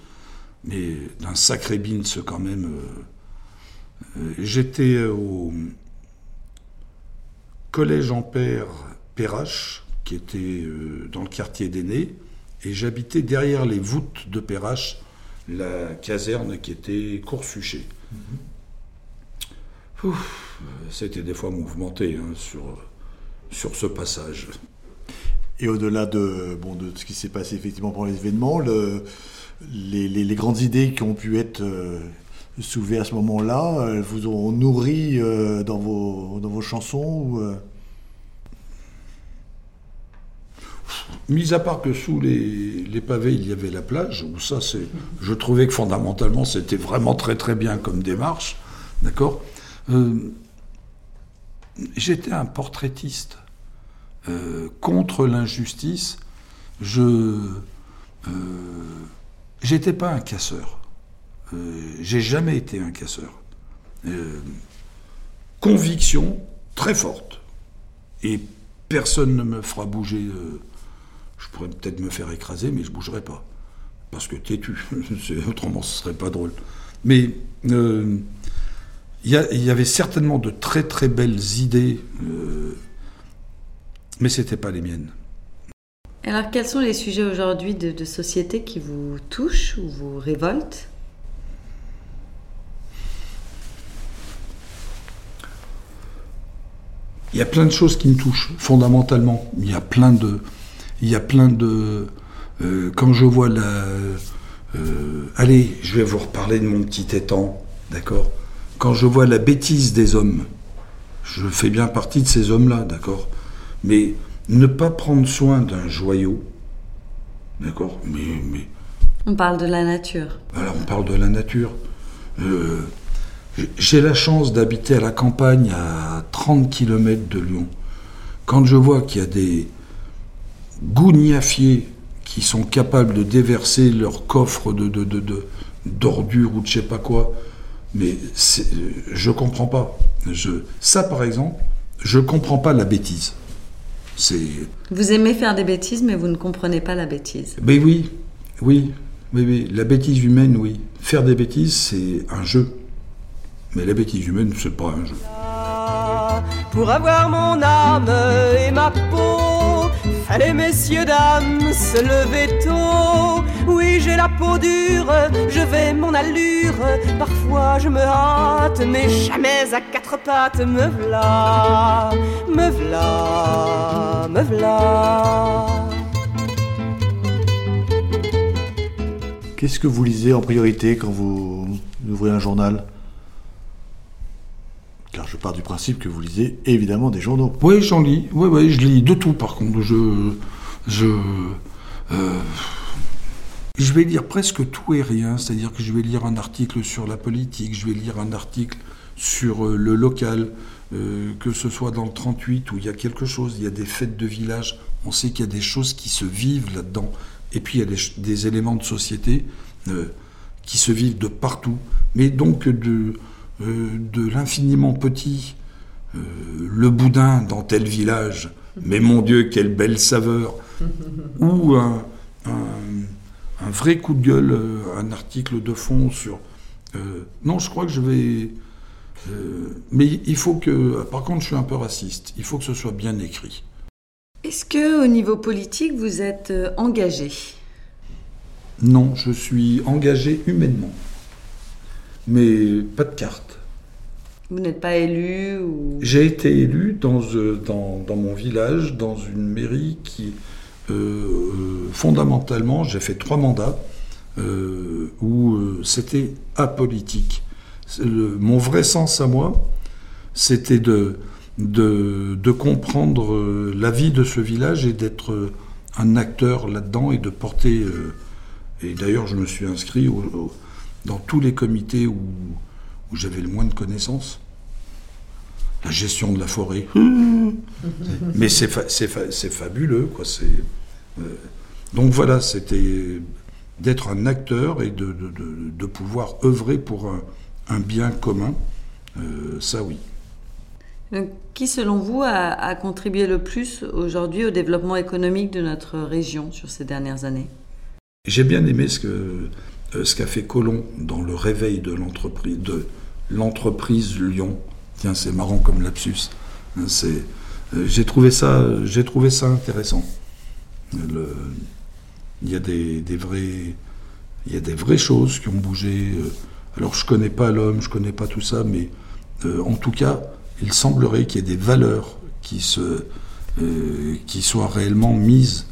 mais d'un sacré bins quand même. euh, euh, J'étais au collège Ampère Perrache, qui était euh, dans le quartier d'Aînés, et j'habitais derrière les voûtes de Perrache, la caserne qui était Coursuchet. Ouf, C'était des fois mouvementé hein, sur, sur ce passage. Et au-delà de, bon, de ce qui s'est passé effectivement pendant les événements, le- les, les- les grandes idées qui ont pu être euh, soulevées à ce moment-là, elles vous ont nourri euh, dans, vos, dans vos chansons ou, euh, Mis à part que sous les, pavés, il y avait la plage, où ça, c'est, je trouvais que fondamentalement, c'était vraiment très très bien comme démarche, d'accord? Euh, J'étais un portraitiste euh, contre l'injustice. Je euh, j'étais pas un casseur. Euh, J'ai jamais été un casseur. Conviction très forte. Et personne ne me fera bouger. Je pourrais peut-être me faire écraser, mais je bougerai pas. Parce que têtu. [laughs] Autrement, ce serait pas drôle. Mais euh, il y, a- il y avait certainement de très très belles idées, euh, mais c'était pas les miennes. Alors, quels sont les sujets aujourd'hui de, de société qui vous touchent ou vous révoltent? Il y a plein de choses qui me touchent, fondamentalement. Il y a plein de. Il y a plein de. euh, quand je vois la. euh, allez, je vais vous reparler de mon petit étang, d'accord? Quand je vois la bêtise des hommes, je fais bien partie de ces hommes-là, d'accord? Mais ne pas prendre soin d'un joyau, d'accord? Mais, mais On parle de la nature. alors on parle de la nature. Euh, j'ai la chance d'habiter à la campagne à 30 km de Lyon. Quand je vois qu'il y a des gougnafiers qui sont capables de déverser leur coffre de, de, de- de- d'ordures ou de je sais pas quoi, mais c'est- euh, je comprends pas. Je, ça par exemple, je comprends pas la bêtise. C'est Vous aimez faire des bêtises, mais vous ne comprenez pas la bêtise. mais oui, oui, oui, oui. La bêtise humaine, oui. Faire des bêtises, c'est un jeu. Mais la bêtise humaine, c'est pas un jeu. Pour avoir mon âme et ma peau, fallait messieurs, dames, se lever tôt. Oui, j'ai la peau dure, je vais mon allure. Parfois je me hâte, mais jamais à quatre pattes. Me v'là, me v'là, me v'là. Qu'est-ce que vous lisez en priorité quand vous ouvrez un journal? Car je pars du principe que vous lisez évidemment des journaux. Oui, j'en lis. Oui, oui, je lis de tout, par contre. Je. Je. euh, je vais lire presque tout et rien. C'est-à-dire que je vais lire un article sur la politique, je vais lire un article sur euh, le local, euh, que ce soit dans le 38 où il y a quelque chose, il y a des fêtes de village on sait qu'il y a des choses qui se vivent là-dedans. Et puis il y a des, des éléments de société qui se vivent de partout. Mais donc de, de l'infiniment petit, euh, le boudin dans tel village, mais mon Dieu, quelle belle saveur, [laughs] ou un, un, un vrai coup de gueule, euh, un article de fond sur... euh, non, je crois que je vais... euh, mais il faut que... Par contre, je suis un peu raciste. Il faut que ce soit bien écrit. Est-ce que au niveau politique, vous êtes euh, engagé? Non, je suis engagé humainement. Mais pas de carte. Vous n'êtes pas élu ou... J'ai été élu dans, euh, dans, dans mon village, dans une mairie qui, euh, euh, fondamentalement, j'ai fait trois mandats euh, où euh, c'était apolitique. Le- mon vrai sens à moi, c'était de, de, de comprendre la vie de ce village et d'être un acteur là-dedans et de porter. et d'ailleurs, je me suis inscrit au- au- dans tous les comités où, où j'avais le moins de connaissances. La gestion de la forêt. Mais c'est fa- c'est fa- c'est fabuleux, quoi. euh, donc voilà, c'était d'être un acteur et de, de- de- de pouvoir œuvrer pour un, un bien commun. Euh, ça, oui. Donc, qui, selon vous, a, a contribué le plus aujourd'hui au développement économique de notre région sur ces dernières années? J'ai bien aimé ce que euh, ce qu'a fait Colomb dans le réveil de l'entreprise de l'entreprise Lyon. Tiens, c'est marrant comme lapsus. Hein, euh, j'ai trouvé ça, j'ai trouvé ça intéressant. Il y a des, des il y a des vraies choses qui ont bougé. euh. Alors je connais pas l'homme, je connais pas tout ça, mais euh, en tout cas, il semblerait qu'il y ait des valeurs qui se, euh, qui soient réellement mises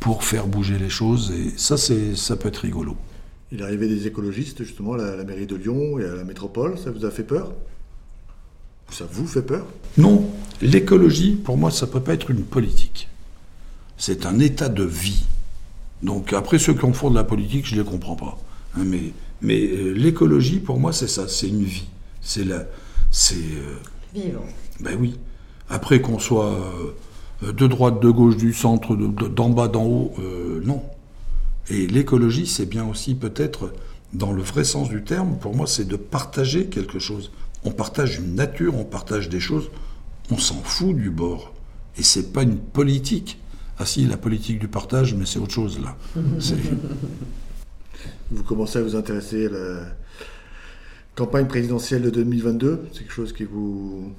pour faire bouger les choses. Et ça, c'est, ça peut être rigolo. Il est arrivé des écologistes justement à la, la mairie de Lyon et à la métropole. Ça vous a fait peur? Ça vous fait peur? Non, l'écologie, pour moi, ça peut pas être une politique. C'est un état de vie. Donc après, ceux qui en font de la politique, je les comprends pas. Hein, mais mais euh, l'écologie, pour moi, c'est ça, c'est une vie. C'est la, c'est. euh, Vivant. ben oui. Après qu'on soit euh, de droite, de gauche, du centre, de- de- d'en bas, d'en haut, euh, non. Et l'écologie, c'est bien aussi peut-être, dans le vrai sens du terme, pour moi, c'est de partager quelque chose. On partage une nature, on partage des choses, on s'en fout du bord. Et c'est pas une politique. Ah si, la politique du partage, mais c'est autre chose là. [laughs] Vous commencez à vous intéresser à la campagne présidentielle de 2022 C'est quelque chose qui vous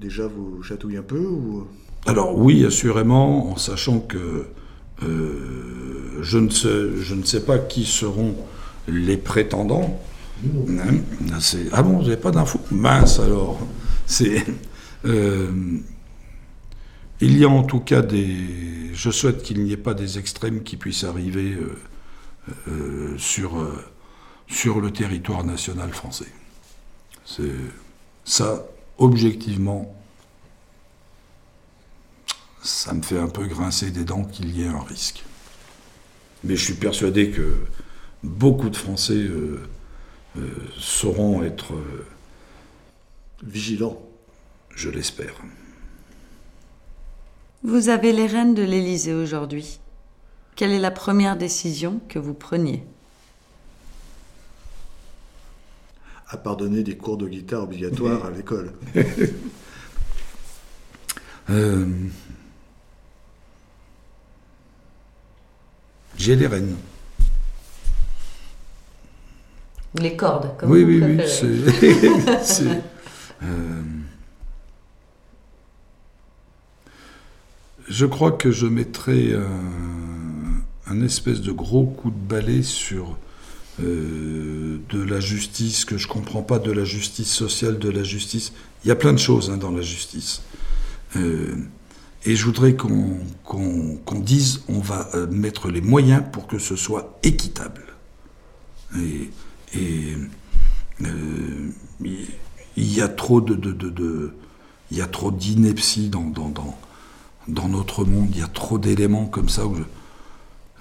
déjà vous chatouille un peu ou? Alors oui, assurément, en sachant que je, ne sais, je ne sais pas qui seront les prétendants. Hein, ah bon, vous n'avez pas d'infos? Mince alors. Euh, il y a en tout cas des. Je souhaite qu'il n'y ait pas des extrêmes qui puissent arriver euh, euh, sur, euh, sur le territoire national français. C'est ça, objectivement, ça me fait un peu grincer des dents qu'il y ait un risque. Mais je suis persuadé que beaucoup de Français euh, euh, sauront être euh, vigilants. Je l'espère. Vous avez les rênes de l'Élysée aujourd'hui. Quelle est la première décision que vous preniez? À pardonner des cours de guitare obligatoires [laughs] à l'école J'ai les rênes. Les cordes, comme oui, vous oui, oui, [laughs] c'est- euh, je crois que je mettrai un, un espèce de gros coup de balai sur euh, de la justice que je comprends pas, de la justice sociale, de la justice. Il y a plein de choses hein, dans la justice. Euh, et je voudrais qu'on dise on va euh, mettre les moyens pour que ce soit équitable. Et, euh, il y a trop de, de- de- il y a trop d'ineptie dans, dans, dans, dans notre monde. Il y a trop d'éléments comme ça où je,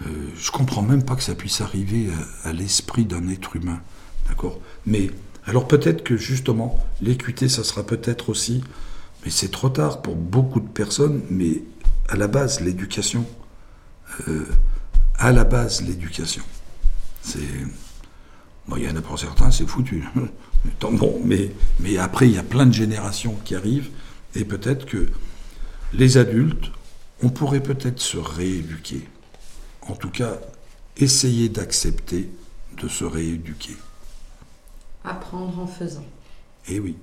euh, je comprends même pas que ça puisse arriver à, à l'esprit d'un être humain, d'accord? Mais alors peut-être que justement l'équité, ça sera peut-être aussi, mais c'est trop tard pour beaucoup de personnes. Mais à la base l'éducation. Euh, à la base l'éducation. C'est. Bon, il y en a pour certains, c'est foutu. [laughs] Tant bon, mais, mais après, il y a plein de générations qui arrivent, et peut-être que les adultes, on pourrait peut-être se rééduquer. En tout cas, essayer d'accepter de se rééduquer. Apprendre en faisant. Eh oui.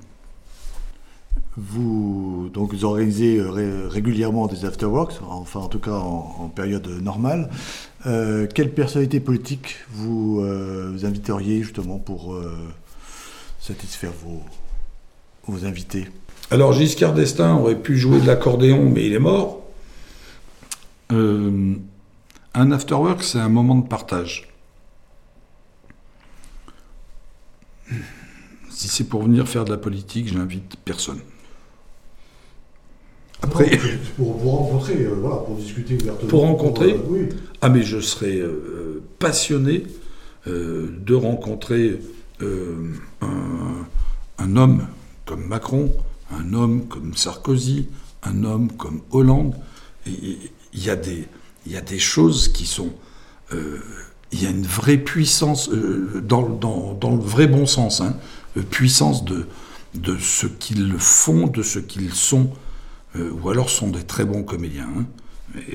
Vous, donc, vous organisez euh, ré- régulièrement des afterworks, enfin en tout cas en, en période normale. Euh, quelle personnalité politique vous, euh, vous inviteriez justement pour euh, satisfaire vos, vos invités? Alors Giscard d'Estaing aurait pu jouer de l'accordéon, mais il est mort. Euh, un afterwork, c'est un moment de partage. Si c'est pour venir faire de la politique, j'invite personne. Après, pour rencontrer, euh, voilà, pour discuter ouvertement. Pour rencontrer euh, Oui. ah mais je serais euh, passionné euh, de rencontrer euh, un, un homme comme Macron, un homme comme Sarkozy, un homme comme Hollande. Il y a des, y a des choses qui sont... euh, il y a une vraie puissance, euh, dans, dans- dans le vrai bon sens, hein, euh, puissance de, de ce qu'ils font, de ce qu'ils sont, euh, ou alors sont des très bons comédiens. hein.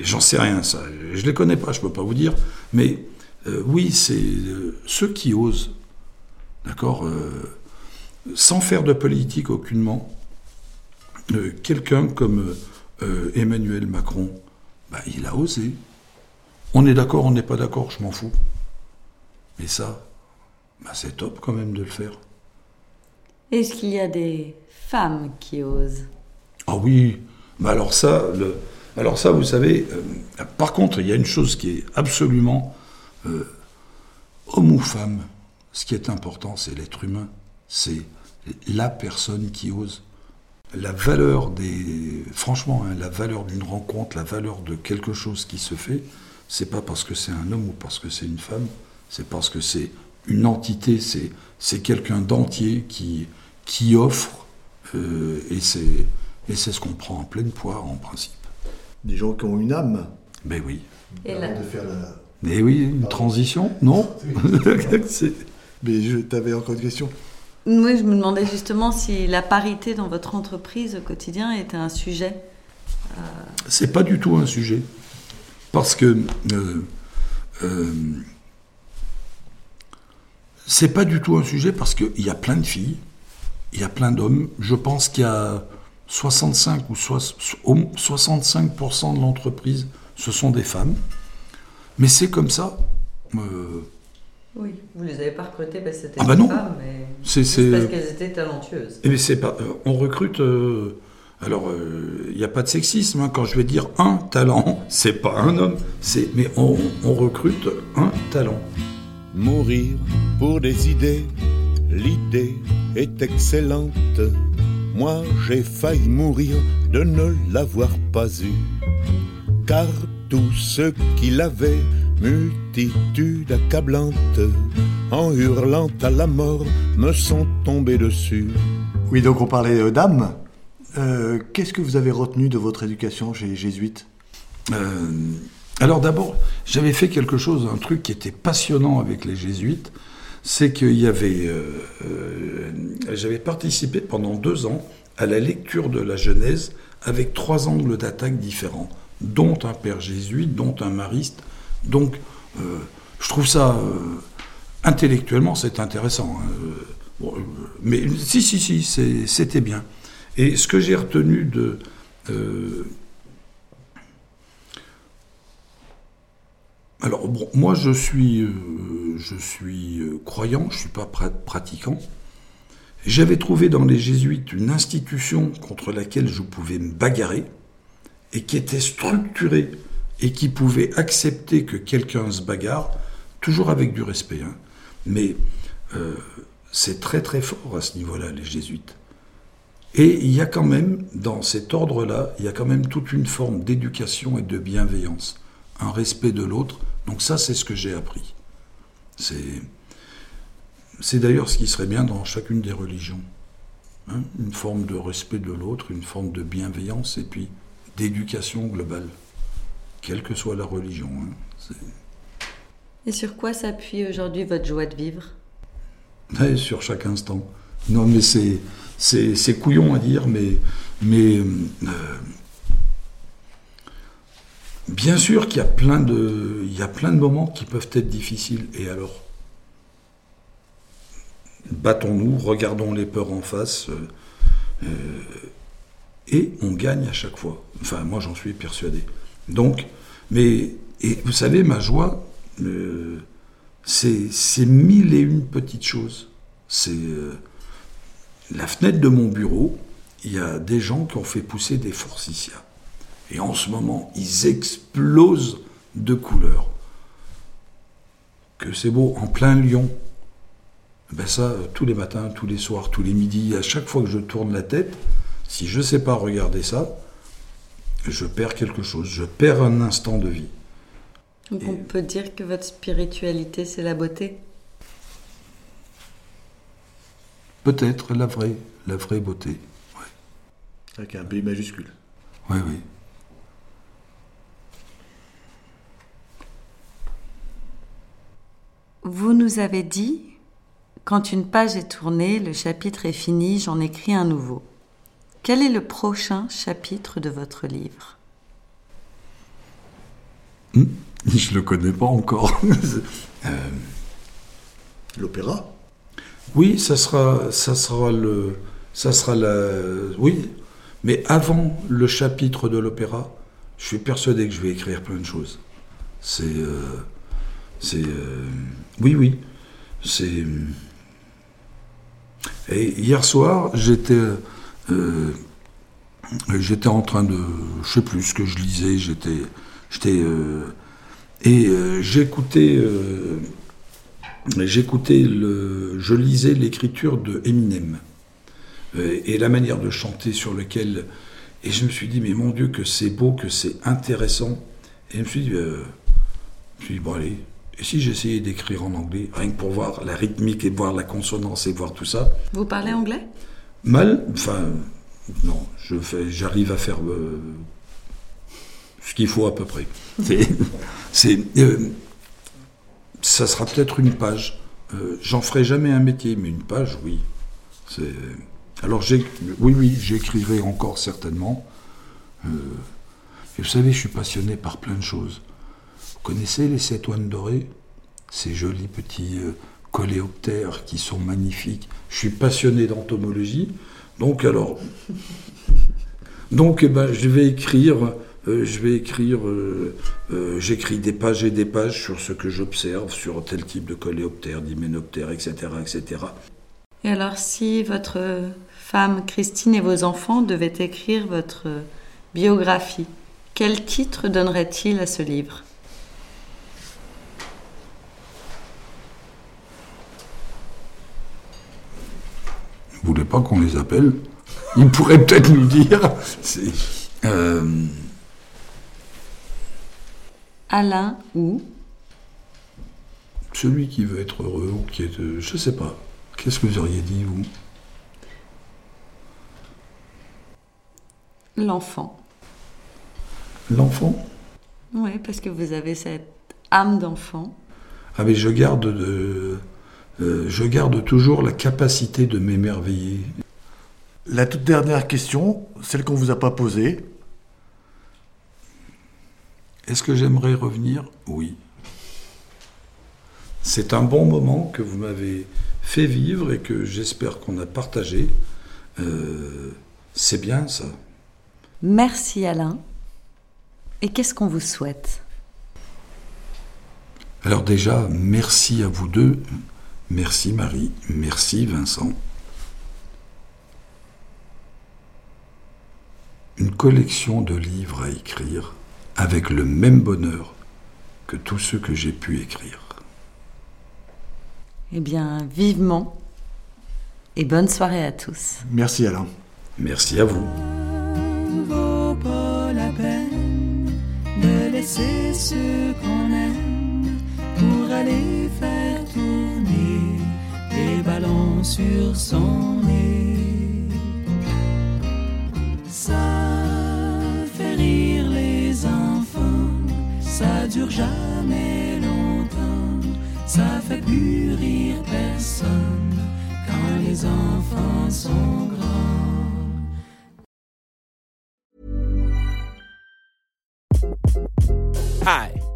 J'en sais rien, ça. Je les connais pas, je peux pas vous dire. Mais euh, oui, c'est euh, ceux qui osent, d'accord, sans faire de politique aucunement. Quelqu'un comme Emmanuel Macron, bah, il a osé. On est d'accord, on n'est pas d'accord, je m'en fous. Mais ça, bah, c'est top quand même de le faire. Est-ce qu'il y a des femmes qui osent? Ah oui, mais alors ça, alors ça, vous savez, euh, par contre, il y a une chose qui est absolument euh, homme ou femme. Ce qui est important, c'est l'être humain, c'est la personne qui ose. La valeur des, franchement, hein, la valeur d'une rencontre, la valeur de quelque chose qui se fait, c'est pas parce que c'est un homme ou parce que c'est une femme, c'est parce que c'est une entité, c'est c'est quelqu'un d'entier qui qui offre euh, et c'est et c'est ce qu'on prend en pleine poire en principe. Des gens qui ont une âme. Ben oui. Et là, De faire la... Mais oui, une transition, non [laughs] [laughs] Mais je t'avais encore une question. Oui, je me demandais justement si la parité dans votre entreprise au quotidien était un sujet. C'est pas du tout un sujet. Parce que euh, euh, c'est pas du tout un sujet parce qu'il y a plein de filles, il y a plein d'hommes. Je pense qu'il y a 65 ou soix- au- 65% de l'entreprise, ce sont des femmes. Mais c'est comme ça. Euh, Oui, vous les avez pas recrutées parce que c'était Ah bah des non. femmes, mais C'est- parce qu'elles étaient talentueuses. Eh bien, c'est pas. euh, on recrute. euh, alors, il n'y a pas de sexisme. hein. quand je vais dire un talent, [laughs] c'est pas un homme. C'est. Mais on, on recrute un talent. Mourir pour des idées, l'idée est excellente. Moi j'ai failli mourir de ne l'avoir pas eu. Car tous ceux qui l'avaient, multitude accablante, en hurlant à la mort, me sont tombés dessus. Oui, donc on parlait euh, d'âme. Euh, Qu'est-ce que vous avez retenu de votre éducation chez les jésuites? Euh, alors d'abord, j'avais fait quelque chose, un truc qui était passionnant avec les jésuites, c'est qu'il y avait, euh, euh, j'avais participé pendant deux ans à la lecture de la Genèse avec trois angles d'attaque différents, dont un père jésuite, dont un mariste. Donc, euh, je trouve ça intellectuellement, c'est intéressant. hein. Mais si, si, si, c'était bien. Et ce que j'ai retenu de Alors, moi, je suis, euh, je suis euh, croyant, je ne suis pas pra- pratiquant. J'avais trouvé dans les jésuites une institution contre laquelle je pouvais me bagarrer et qui était structurée et qui pouvait accepter que quelqu'un se bagarre, toujours avec du respect. hein. Mais euh, c'est très très fort à ce niveau-là, les jésuites. Et il y a quand même, dans cet ordre-là, il y a quand même toute une forme d'éducation et de bienveillance, un respect de l'autre. Donc ça, c'est ce que j'ai appris. C'est, c'est d'ailleurs ce qui serait bien dans chacune des religions. Hein, une forme de respect de l'autre, une forme de bienveillance et puis d'éducation globale. quelle que soit la religion. hein. Et sur quoi s'appuie aujourd'hui votre joie de vivre? Sur chaque instant. Non, mais c'est, c'est, c'est couillon à dire, mais, mais euh, bien sûr qu'il y a plein de, y a plein de moments qui peuvent être difficiles. Et alors, battons-nous, regardons les peurs en face, euh, euh, et on gagne à chaque fois. Enfin, moi, j'en suis persuadé. Donc, mais, et vous savez, ma joie, euh, c'est mille et une petites choses. C'est la fenêtre de mon bureau, il y a des gens qui ont fait pousser des forsythias. Et en ce moment, ils explosent de couleurs. Que c'est beau, en plein Lyon. Ben ça, euh, tous les matins, tous les soirs, tous les midis, à chaque fois que je tourne la tête, si je ne sais pas regarder ça, je perds quelque chose, je perds un instant de vie. Donc on peut dire que votre spiritualité, c'est la beauté? Peut-être la vraie, la vraie beauté. Avec un B majuscule. Oui, oui. Vous nous avez dit, quand une page est tournée, le chapitre est fini, j'en écris un nouveau. Quel est le prochain chapitre de votre livre? Hmm, Je le connais pas encore. [laughs] Euh, L'opéra? Oui, ça sera, ça sera le, ça sera la, oui. Mais avant le chapitre de l'opéra, je suis persuadé que je vais écrire plein de choses. C'est, euh, c'est, euh, oui, oui, c'est. Et hier soir, j'étais, euh, j'étais en train de, je sais plus ce que je lisais. J'étais, j'étais, euh, et euh, j'écoutais. euh, J'écoutais le, je lisais l'écriture de Eminem euh, et la manière de chanter sur lequel, et je me suis dit mais mon Dieu que c'est beau, que c'est intéressant, et je me suis dit, euh, je me suis dit bon allez, et si j'essayais d'écrire en anglais, rien que pour voir la rythmique et voir la consonance et voir tout ça, Vous parlez anglais? Mal, enfin non, je fais, j'arrive à faire euh, ce qu'il faut à peu près. C'est, [laughs] c'est, euh, ça sera peut-être une page. Euh, j'en ferai jamais un métier, mais une page, oui. C'est... Alors, j'ai... oui, oui, j'écrirai encore certainement. Et vous savez, je suis passionné par plein de choses. Connaissez les cétoines dorées? Ces jolis petits euh, coléoptères qui sont magnifiques. Je suis passionné d'entomologie. Donc, alors. [laughs] Donc, eh ben, je vais écrire. euh, je vais écrire, euh, j'écris des pages et des pages sur ce que j'observe, sur tel type de coléoptère, d'hyménoptère, etc., etc. Et alors si votre femme Christine et vos enfants devaient écrire votre biographie, quel titre donnerait-il à ce livre? Vous voulez pas qu'on les appelle Ils pourraient peut-être nous dire. Euh, Alain ou celui qui veut être heureux ou qui est, euh, je sais pas. Qu'est-ce que vous auriez dit vous? L'enfant L'enfant? Oui, parce que vous avez cette âme d'enfant. Ah mais je garde de, euh, je garde toujours la capacité de m'émerveiller. La toute dernière question, celle qu'on vous a pas posée. Est-ce que j'aimerais revenir? Oui. C'est un bon moment que vous m'avez fait vivre et que j'espère qu'on a partagé. Euh, c'est bien ça. Merci Alain. Et qu'est-ce qu'on vous souhaite? Alors déjà, merci à vous deux. Merci Marie. Merci Vincent. Une collection de livres à écrire avec le même bonheur que tous ceux que j'ai pu écrire. Eh bien, vivement. Et bonne soirée à tous. Merci Alain. Merci à vous. vaut pas la peine de laisser ce qu'on sur son nez. Ça fait rire les enfants ça dure jamais longtemps, ça fait plus rire personne quand les enfants sont grands. Hi,